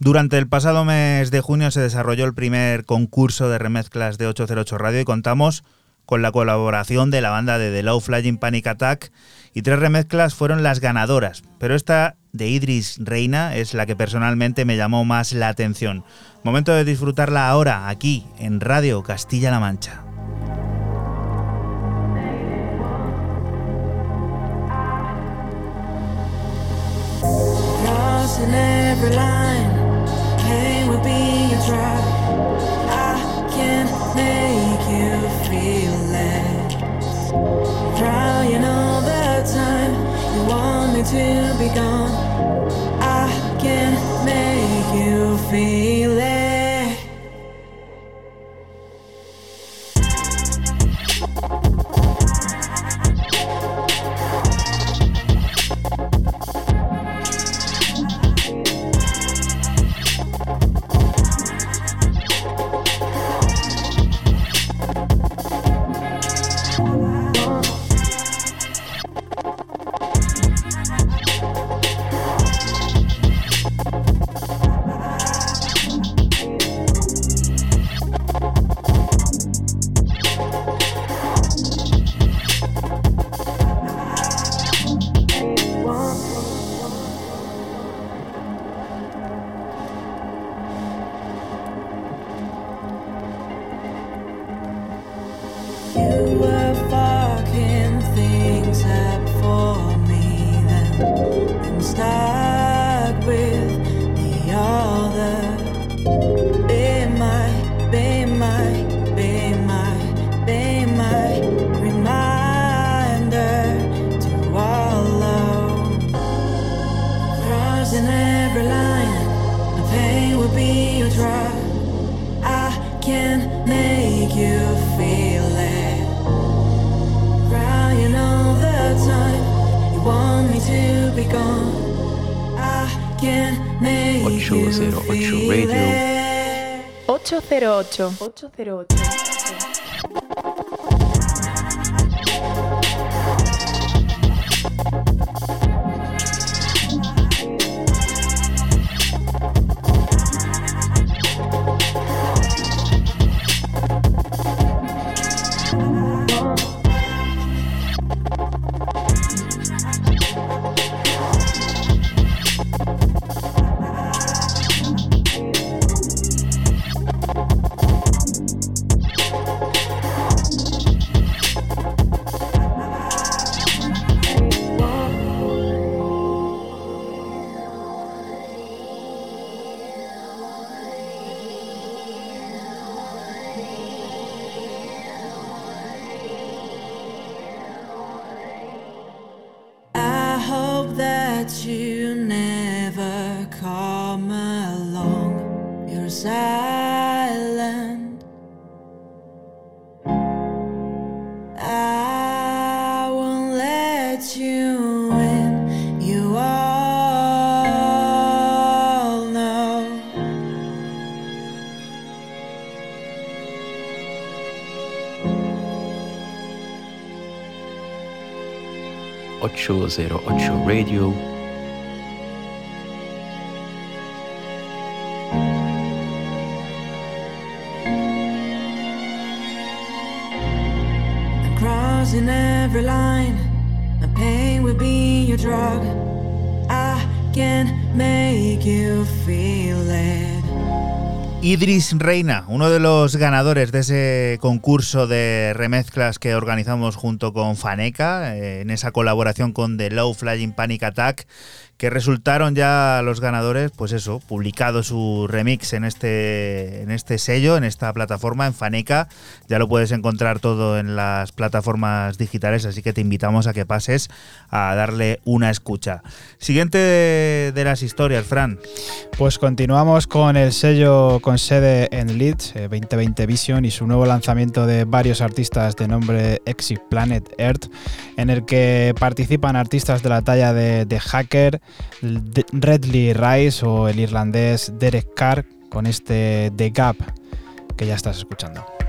Durante el pasado mes de junio se desarrolló el primer concurso de remezclas de 808 Radio y contamos con la colaboración de la banda de The Low Flying Panic Attack y tres remezclas fueron las ganadoras, pero esta de Idris Reina es la que personalmente me llamó más la atención. Momento de disfrutarla ahora, aquí, en Radio Castilla-La Mancha. To be gone. I can make you feel it. 808. 808. 808 Radio. Idris Reina, uno de los ganadores de ese concurso de remezclas que organizamos junto con Faneca, eh, en esa colaboración con The Low Flying Panic Attack, que resultaron ya los ganadores, pues eso, publicado su remix en este, en este sello, en esta plataforma, en Faneca. Ya lo puedes encontrar todo en las plataformas digitales, así que te invitamos a que pases a darle una escucha. Siguiente de, las historias, Fran. Pues continuamos con el sello con sede en Leeds, eh, 2020 Vision, y su nuevo lanzamiento de varios artistas de nombre Exit Planet Earth, en el que participan artistas de la talla de, Hacker, Redley Rice o el irlandés Derek Carr, con este The Gap que ya estás escuchando.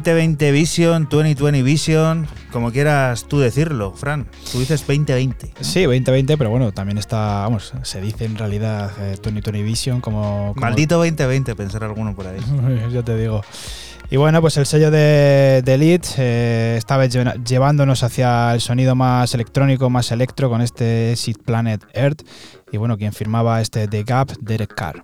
2020 Vision, 2020 Vision, como quieras tú decirlo, Fran. Tú dices 2020. ¿no? Sí, 2020, pero bueno, también está, vamos, se dice en realidad eh, 2020 Vision como... como- Maldito 2020, pensar alguno por ahí. Yo te digo. Y bueno, pues el sello de, de Elite eh, esta vez lle- llevándonos hacia el sonido más electrónico, más electro con este Seed Planet Earth. Y bueno, quien firmaba este The Gap, Derek Carr.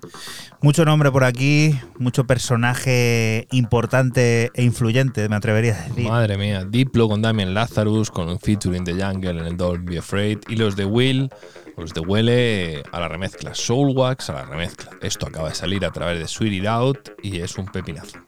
Mucho nombre por aquí, mucho personaje importante e influyente, me atrevería a decir. Madre mía, Diplo con Damien Lazarus, con un featuring de Jungle en el Don't Be Afraid, y los de Will, los de Huele a la remezcla, Soulwax a la remezcla. Esto acaba de salir a través de Sweet It Out y es un pepinazo.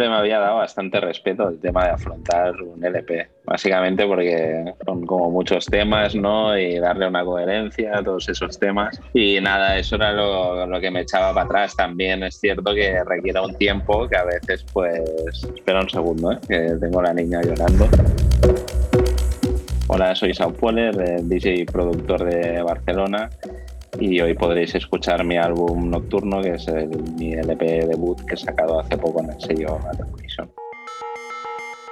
Siempre me había dado bastante respeto el tema de afrontar un LP, básicamente porque son como muchos temas, ¿no? Y darle una coherencia a todos esos temas. Y nada, eso era lo, lo que me echaba para atrás. También es cierto que requiere un tiempo que a veces, pues, espera un segundo, ¿eh? que tengo a la niña llorando. Hola, soy Sao Poler, eh, DJ y productor de Barcelona y hoy podréis escuchar mi álbum Nocturno, que es el- mi LP debut que he sacado hace poco en el sello Revolution.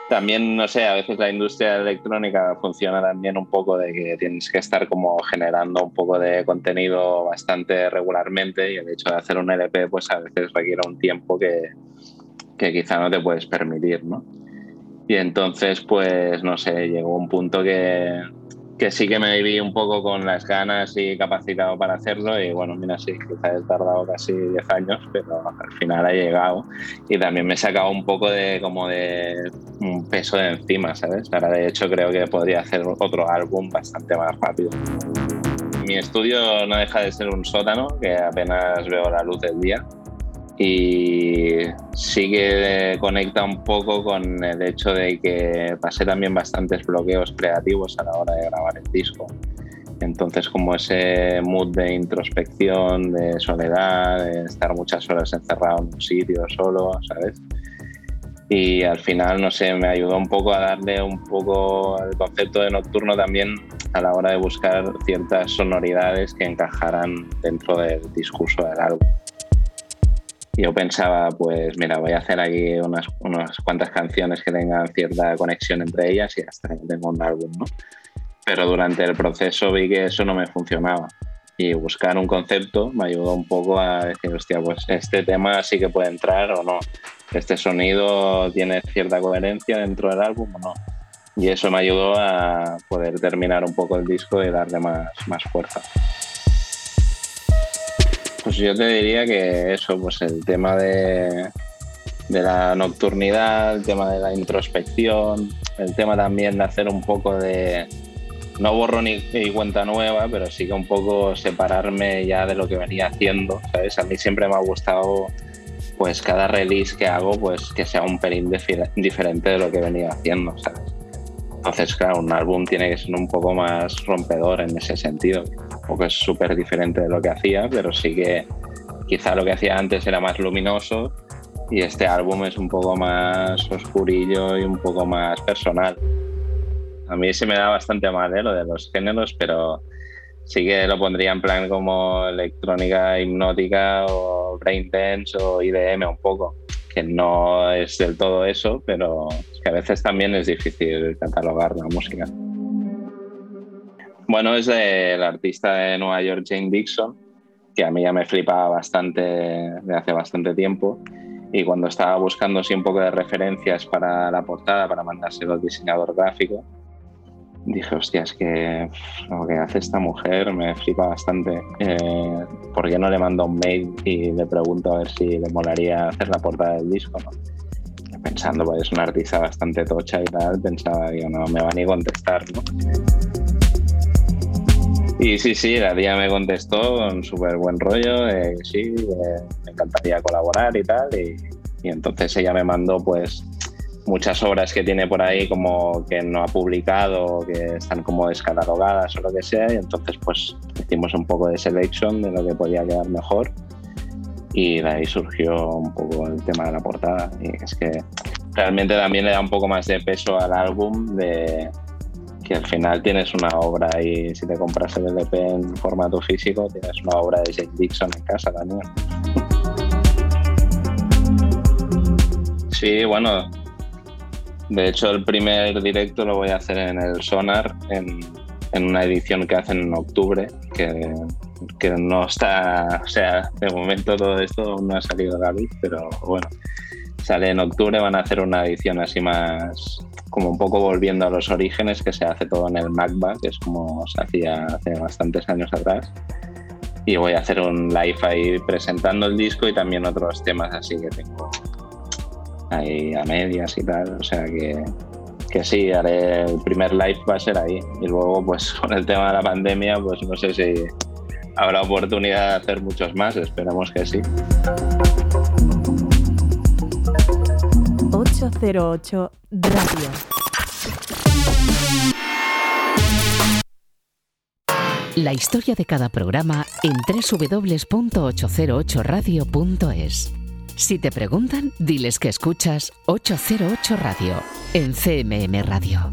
También, no sé, a veces la industria electrónica funciona también un poco de que tienes que estar como generando un poco de contenido bastante regularmente y el hecho de hacer un LP pues a veces requiere un tiempo que, que quizá no te puedes permitir, ¿no? Y entonces, pues, no sé, llegó un punto que, que sí que me viví un poco con las ganas y capacitado para hacerlo y bueno, mira, sí, quizás he tardado casi 10 años, pero al final ha llegado y también me he sacado un poco de como de un peso de encima, ¿sabes? Ahora de hecho creo que podría hacer otro álbum bastante más rápido. Mi estudio no deja de ser un sótano que apenas veo la luz del día y sí que conecta un poco con el hecho de que pasé también bastantes bloqueos creativos a la hora de grabar el disco. Entonces como ese mood de introspección, de soledad, de estar muchas horas encerrado en un sitio solo, ¿sabes? Y al final, no sé, me ayudó un poco a darle un poco al concepto de nocturno también a la hora de buscar ciertas sonoridades que encajaran dentro del discurso del álbum yo pensaba, pues mira, voy a hacer aquí unas, unas cuantas canciones que tengan cierta conexión entre ellas y hasta que tengo un álbum, ¿no? Pero durante el proceso vi que eso no me funcionaba. y buscar un concepto me ayudó un poco a decir, hostia, pues este tema sí que puede entrar o no. Este sonido tiene cierta coherencia dentro del álbum o no. Y eso me ayudó a poder terminar un poco el disco y darle más, más fuerza. Pues yo te diría que eso, pues el tema de, de la nocturnidad, el tema de la introspección, el tema también de hacer un poco de, no borro ni, cuenta nueva, pero sí que un poco separarme ya de lo que venía haciendo, ¿sabes? A mí siempre me ha gustado pues cada release que hago pues que sea un pelín diferente de lo que venía haciendo, ¿sabes? Entonces, claro, un álbum tiene que ser un poco más rompedor en ese sentido. Tampoco es súper diferente de lo que hacía, pero sí que quizá lo que hacía antes era más luminoso y este álbum es un poco más oscurillo y un poco más personal. A mí se me da bastante mal ¿eh? lo de los géneros, pero sí que lo pondría en plan como electrónica hipnótica o brain dance o IDM un poco, no es del todo eso, pero que a veces también es difícil catalogar la música. Bueno, es del artista de Nueva York, Jane Dixon, que a mí ya me flipaba bastante de hace bastante tiempo. Y cuando estaba buscando así un poco de referencias para la portada, para mandárselo al diseñador gráfico, dije, hostia, es que lo que hace esta mujer me flipa bastante. Eh, ¿Por qué no le mando un mail y le pregunto a ver si le molaría hacer la portada del disco? ¿no? Pensando, pues es una artista bastante tocha y tal, pensaba, digo, no me va ni a contestar. Y sí, sí, la tía me contestó con súper buen rollo, que sí, eh, me encantaría colaborar y tal. Y, y entonces ella me mandó pues muchas obras que tiene por ahí como que no ha publicado, que están como descatalogadas o lo que sea. Y entonces pues hicimos un poco de selection de lo que podía quedar mejor. Y de ahí surgió un poco el tema de la portada. Y es que realmente también le da un poco más de peso al álbum de que al final tienes una obra y si te compras el LP en formato físico tienes una obra de Jake Dixon en casa también. Sí, bueno, de hecho el primer directo lo voy a hacer en el Sonar, en, una edición que hacen en octubre, que, no está, o sea, de momento todo esto no ha salido a la luz, pero bueno, sale en octubre, van a hacer una edición así más, como un poco volviendo a los orígenes, que se hace todo en el MacBa, que es como se hacía hace bastantes años atrás. Y voy a hacer un live ahí presentando el disco y también otros temas así que tengo ahí a medias y tal. O sea que, que sí, haré el primer live va a ser ahí. Y luego, pues con el tema de la pandemia, pues no sé si habrá oportunidad de hacer muchos más, esperemos que sí. 808 Radio. La historia de cada programa en www.808radio.es. Si te preguntan, diles que escuchas 808 Radio en CMM Radio.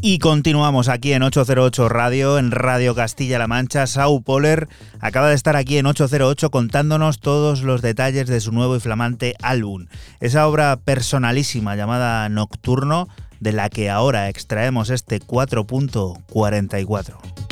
Y continuamos aquí en 808 Radio, en Radio Castilla-La Mancha. Sau Poller acaba de estar aquí en 808 contándonos todos los detalles de su nuevo y flamante álbum. Esa obra personalísima llamada Nocturno, de la que ahora extraemos este 4.44.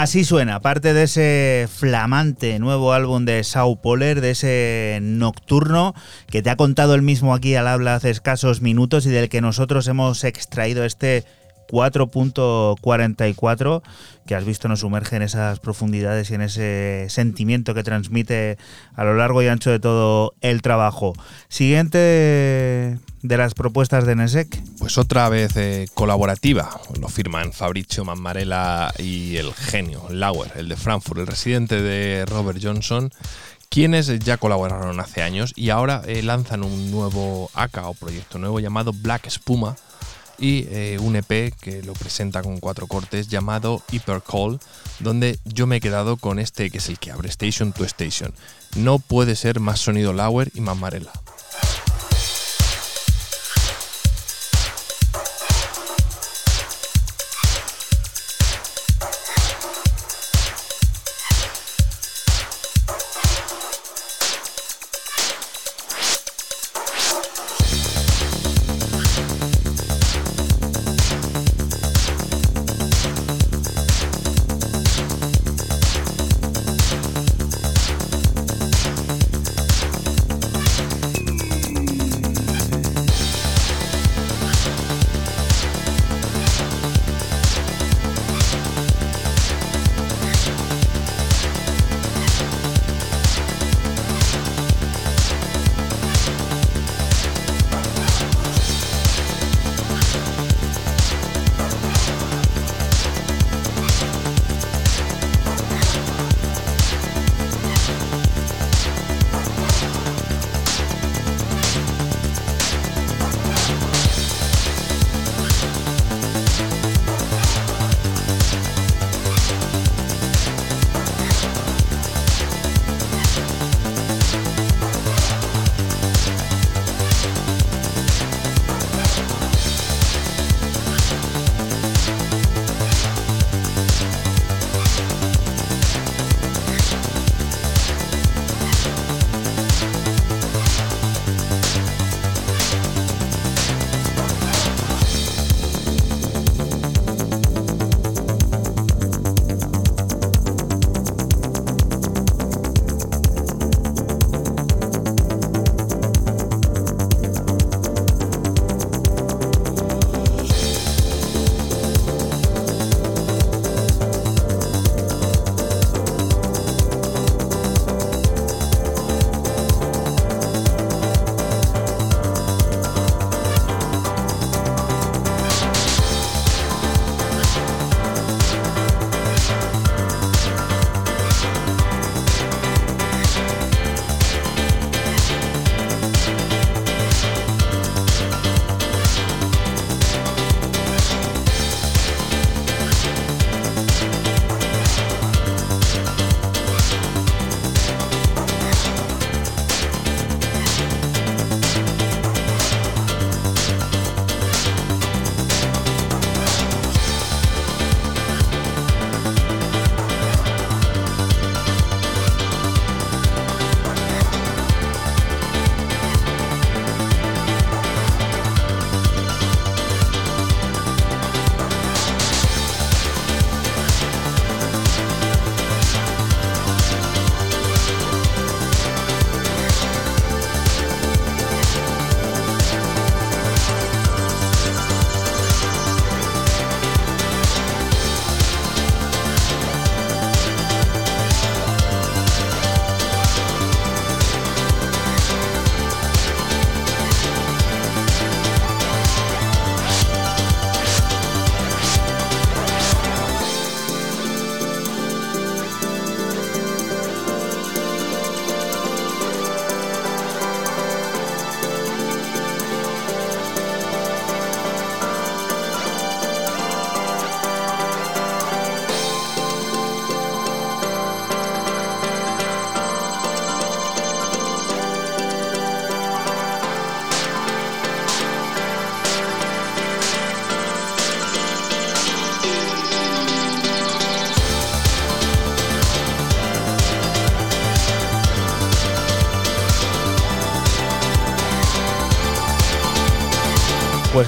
Así suena, parte de ese flamante nuevo álbum de Sao Poler, de ese nocturno que te ha contado el mismo aquí al habla hace escasos minutos y del que nosotros hemos extraído este 4.44 que has visto nos sumerge en esas profundidades y en ese sentimiento que transmite a lo largo y ancho de todo el trabajo. Siguiente de las propuestas de Nesek. Pues otra vez eh, colaborativa, lo firman Fabrizio Mammarella y el genio, Lauer, el de Frankfurt, el residente de Robert Johnson, quienes ya colaboraron hace años y ahora eh, lanzan un nuevo ACA o proyecto nuevo llamado Black Espuma y eh, un EP que lo presenta con cuatro cortes llamado Hyper Call, donde yo me he quedado con este que es el que abre Station to Station. No puede ser más sonido Lauer y Mammarella. Pues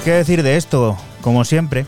qué decir de esto, como siempre.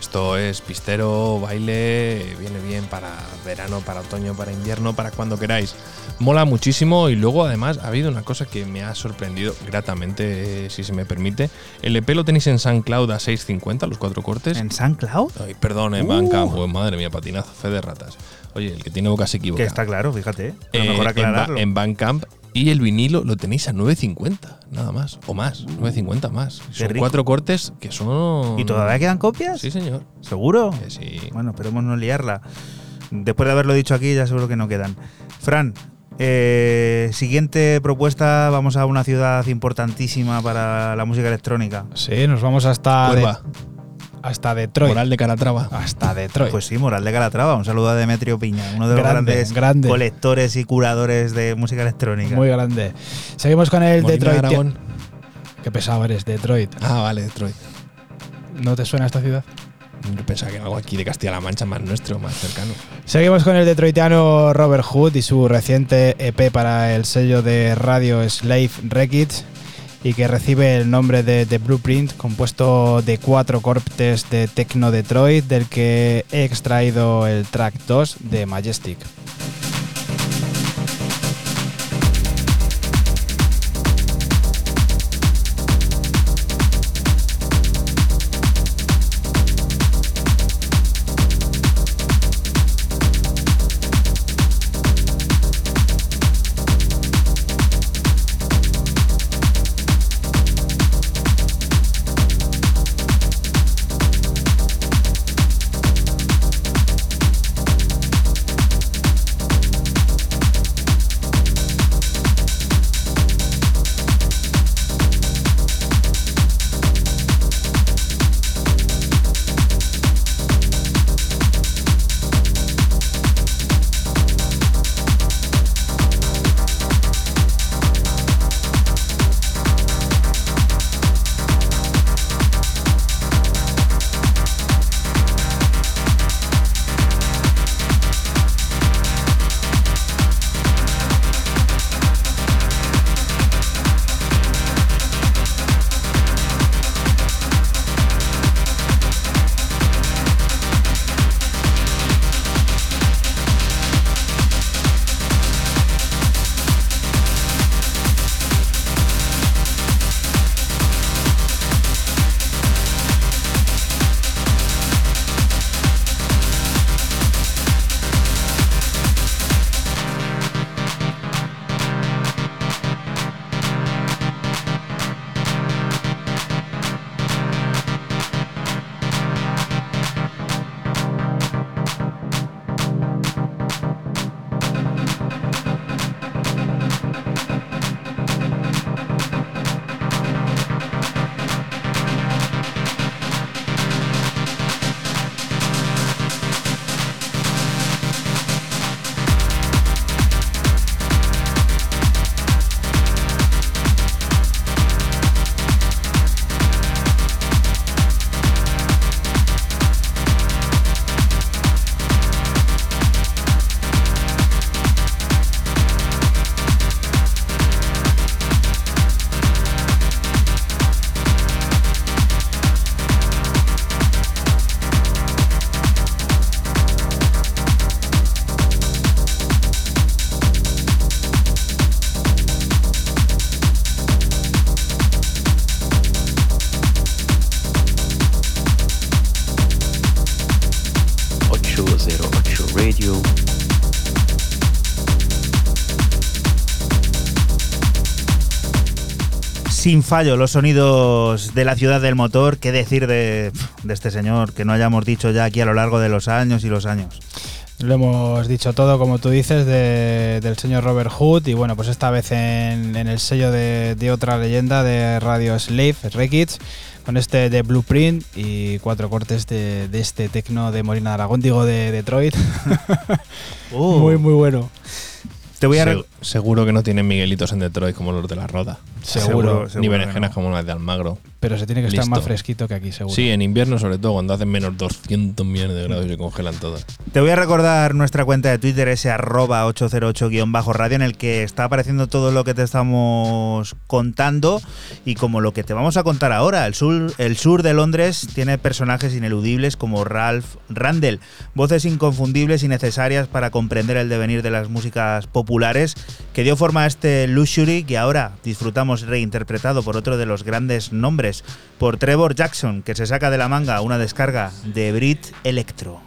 Esto es pistero, baile, viene bien para verano, para otoño, para invierno, para cuando queráis. Mola muchísimo y luego además ha habido una cosa que me ha sorprendido gratamente, eh, si se me permite. El EP lo tenéis en SoundCloud a 6.50, los cuatro cortes. ¿En SoundCloud? Ay, perdón, en Uh. Pues madre mía, patinazo, fe de ratas. Oye, el que tiene boca se equivoca. Que está claro, fíjate. ¿eh? A lo Eh, mejor en, Ba- aclararlo. en Bandcamp y el vinilo lo tenéis a 9.50, nada más. O más, 9.50 más. Son rico. cuatro cortes que son. ¿Y todavía quedan copias? Sí, señor. ¿Seguro? Que sí. Bueno, esperemos no liarla. Después de haberlo dicho aquí, ya seguro que no quedan. Fran, eh, siguiente propuesta, vamos a una ciudad importantísima para la música electrónica. Sí, nos vamos hasta, de- Huelva. Hasta Detroit. Moral de Calatrava. Hasta Detroit. Pues sí, Moral de Calatrava. Un saludo a Demetrio Piña, uno de los Grande, grandes grande. colectores y curadores de música electrónica. Muy grande. Seguimos con el Molina de Detroit. Aragón. Qué pesado eres, Detroit. Ah, vale, Detroit. ¿No te suena esta ciudad? Yo pensaba que algo aquí de Castilla-La Mancha más nuestro, más cercano. Seguimos con el detroitiano Robert Hood y su reciente EP para el sello de radio Slave Records y que recibe el nombre de The Blueprint, compuesto de cuatro cortes de Tecno Detroit, del que he extraído el track 2 de Majestic. Sin fallo, los sonidos de la ciudad del motor. ¿Qué decir de, de este señor que no hayamos dicho ya aquí a lo largo de los años y los años? Lo hemos dicho todo, como tú dices, de- del señor Robert Hood. Y bueno, pues esta vez en, en el sello de, de otra leyenda de Radio Slave, Rekids, con este de Blueprint y cuatro cortes de, de este tecno de Molina de Aragón, digo de Detroit. Uh. muy, muy bueno. Te voy a seguro que no tienen Miguelitos en Detroit como los de la Roda. Seguro, seguro Ni berenjenas no. como las de Almagro. pero se tiene que estar Listo. más fresquito que aquí, seguro. Sí, en invierno, sobre todo, cuando hacen menos 200 millones de grados y se congelan todas. Te voy a recordar nuestra cuenta de Twitter, ese arroba 808-radio, en el que está apareciendo todo lo que te estamos contando y como lo que te vamos a contar ahora. El sur, el sur de Londres tiene personajes ineludibles como Ralph Randall, voces inconfundibles y necesarias para comprender el devenir de las músicas populares, que dio forma a este Luxury que ahora disfrutamos reinterpretado por otro de los grandes nombres, por Trevor Jackson, que se saca de la manga una descarga de Brit Electro.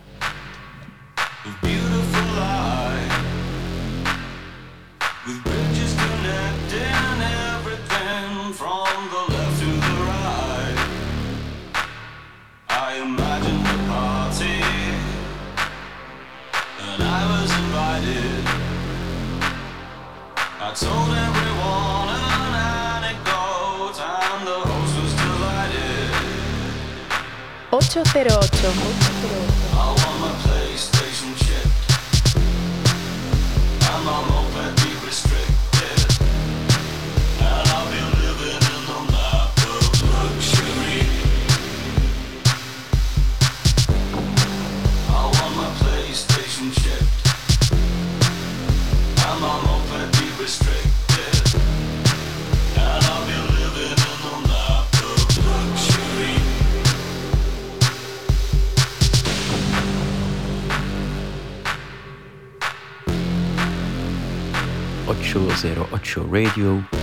808. Actual 08 Radio.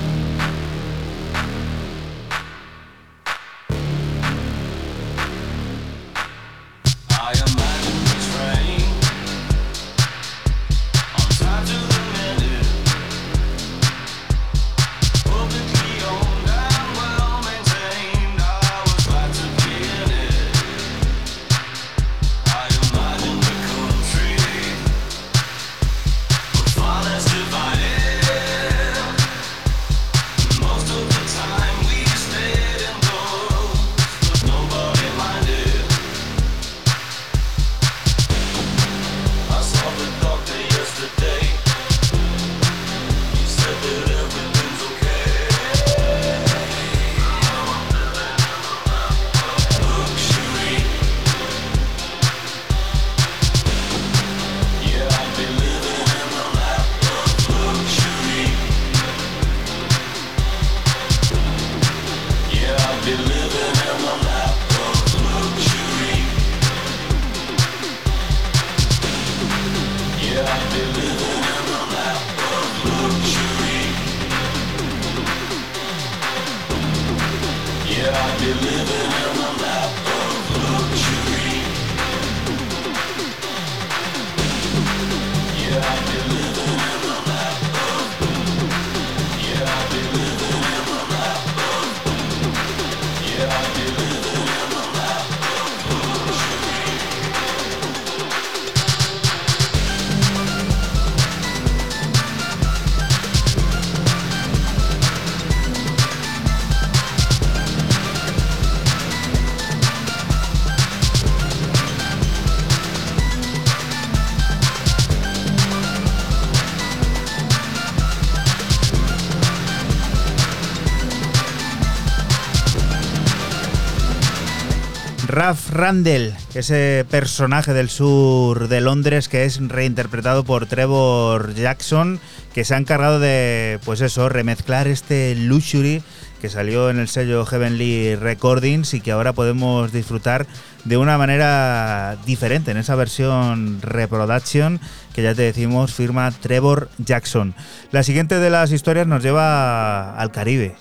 Randall, ese personaje del sur de Londres que es reinterpretado por Trevor Jackson, que se ha encargado de, pues eso, remezclar este Luxury que salió en el sello Heavenly Recordings y que ahora podemos disfrutar de una manera diferente en esa versión reproduction que ya te decimos firma Trevor Jackson. La siguiente de las historias nos lleva al Caribe.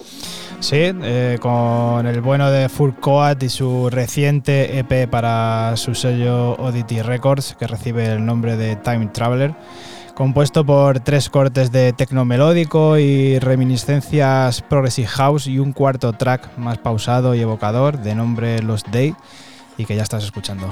Sí, eh, con el bueno de Full Coat y su reciente EP para su sello Oddity Records, que recibe el nombre de Time Traveler, compuesto por tres cortes de tecno melódico y reminiscencias Progressive House y un cuarto track más pausado y evocador de nombre Lost Day y que ya estás escuchando.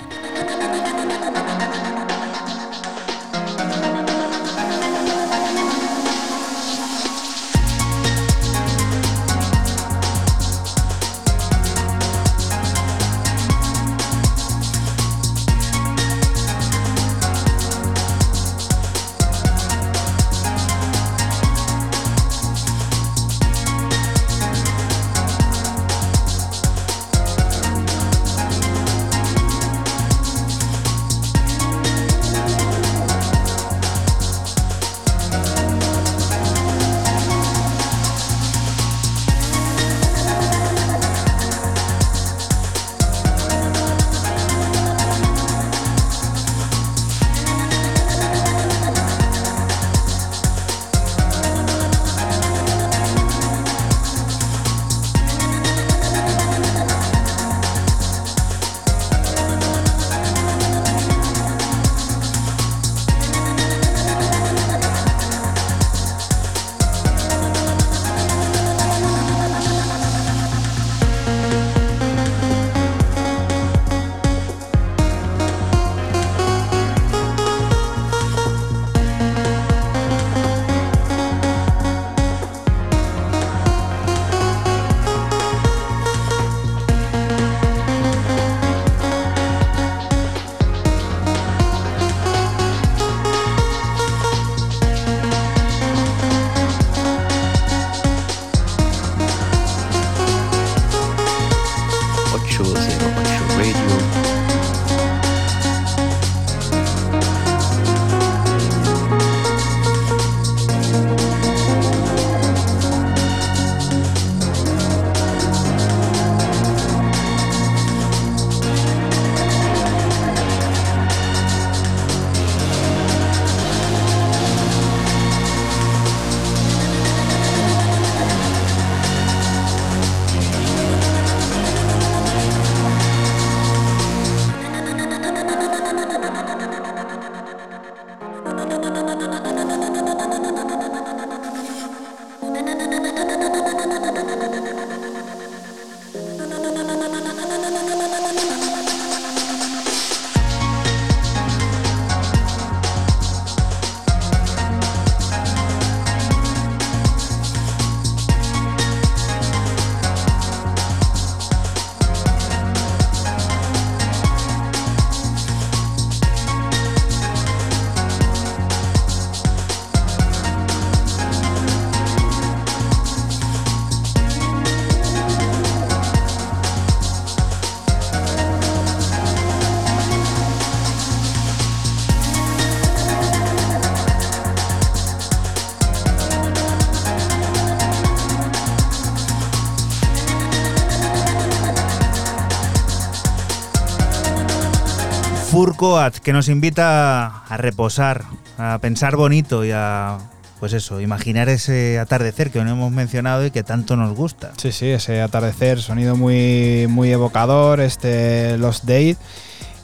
Furcoat, que nos invita a reposar, a pensar bonito y a, pues eso, imaginar ese atardecer que no hemos mencionado y que tanto nos gusta. Sí, sí, ese atardecer, sonido muy, muy evocador, este Lost Date.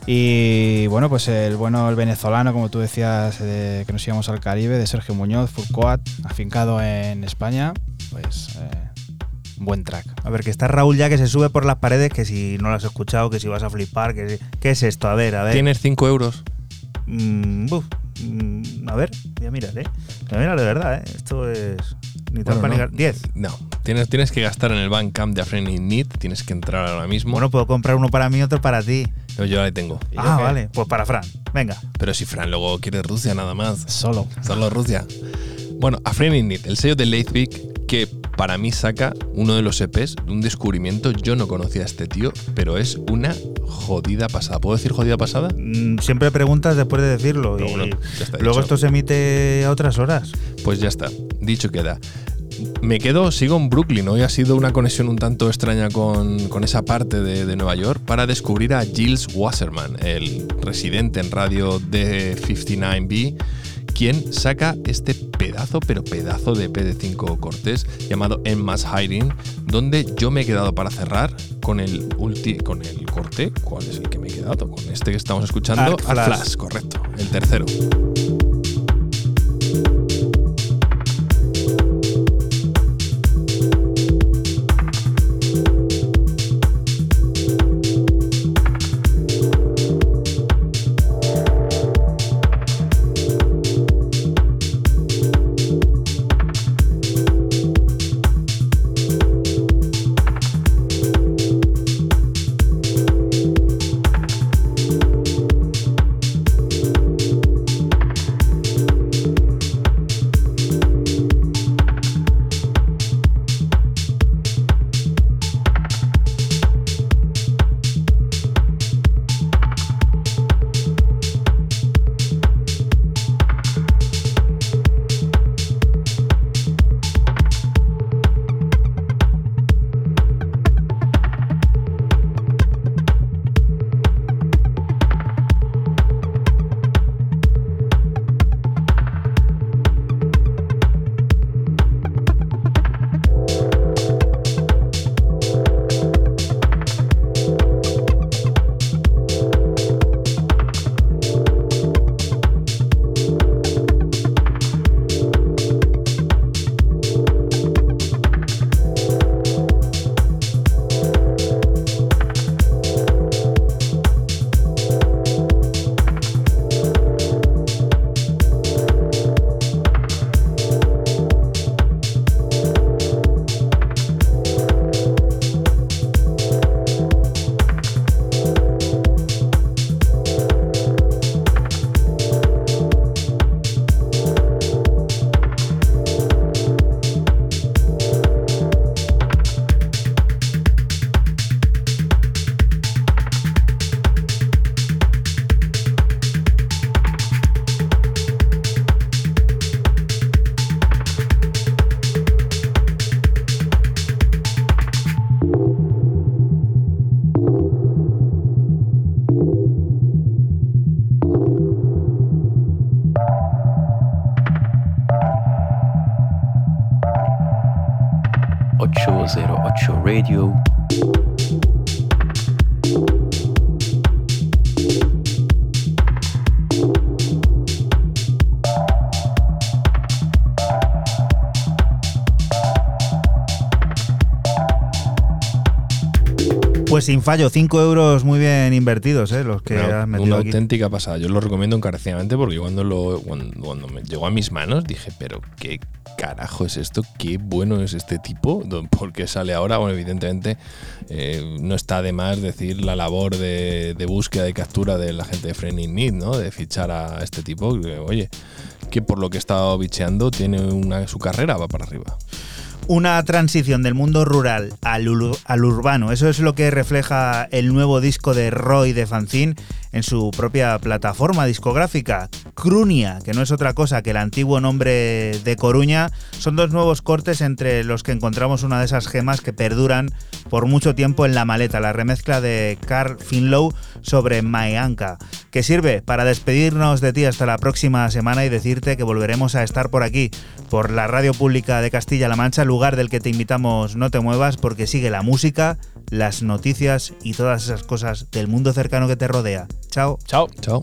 Y bueno, pues el bueno, el venezolano, como tú decías, de que nos íbamos al Caribe, de Sergio Muñoz, Furcoat, afincado en España, pues eh, buen track. A ver, que está Raúl ya que se sube por las paredes, que si no lo has escuchado, que si vas a flipar, que si- ¿qué es esto? A ver, a ver. Tienes 5 euros. Mm, buf, mm, a ver, voy a mirar, ¿eh? Voy a mirar de verdad, ¿eh? Esto es... Ni Bueno, trampa no. gar- 10. No, tienes, tienes que gastar en el Bandcamp de Afraid in Need, tienes que entrar ahora mismo. Bueno, puedo comprar uno para mí y otro para ti. No, yo ahí tengo. Ah, vale. Pues para Fran. Venga. Pero si Fran luego quiere Rusia nada más. Solo. Solo Rusia. Bueno, Afraid in Need, el sello de Leithvik, que para mí saca uno de los EPs de un descubrimiento. Yo no conocía a este tío, pero es una jodida pasada. ¿Puedo decir jodida pasada? Mm, Siempre preguntas después de decirlo. Y bueno, luego esto se emite a otras horas. Pues ya está, dicho queda. Me quedo, sigo en Brooklyn. Hoy ha sido una conexión un tanto extraña con, con esa parte de, de Nueva York para descubrir a Gilles Wasserman, el residente en radio de 59B, quien saca este pedazo, pero pedazo de EP de 5 cortes llamado Emma's Hiding, donde yo me he quedado para cerrar con el, ulti, con el corte. ¿Cuál es el que me he quedado? Con este que estamos escuchando. Arc Arc Flash. Flash, correcto. El tercero. Sin fallo, 5 euros muy bien invertidos, ¿eh? Los que Una, has metido una aquí. auténtica pasada. Yo lo recomiendo encarecidamente porque cuando, lo, cuando, cuando me llegó a mis manos dije, pero qué carajo es esto, qué bueno es este tipo, ¿por qué sale ahora? Bueno, evidentemente eh, no está de más decir la labor de, de búsqueda, de captura de la gente de Framing Need, ¿no? De fichar a este tipo, que, oye, que por lo que he estado bicheando tiene una, su carrera va para arriba. Una transición del mundo rural al, ur- al urbano. Eso es lo que refleja el nuevo disco de Roy de Fanzine en su propia plataforma discográfica, Crunia, que no es otra cosa que el antiguo nombre de Coruña. Son dos nuevos cortes entre los que encontramos una de esas gemas que perduran por mucho tiempo en la maleta, la remezcla de Carl Finlow sobre Mayanka que sirve para despedirnos de ti hasta la próxima semana y decirte que volveremos a estar por aquí, por la radio pública de Castilla-La Mancha, lugar del que te invitamos no te muevas porque sigue la música, las noticias y todas esas cosas del mundo cercano que te rodea. Chao. Chao. Chao.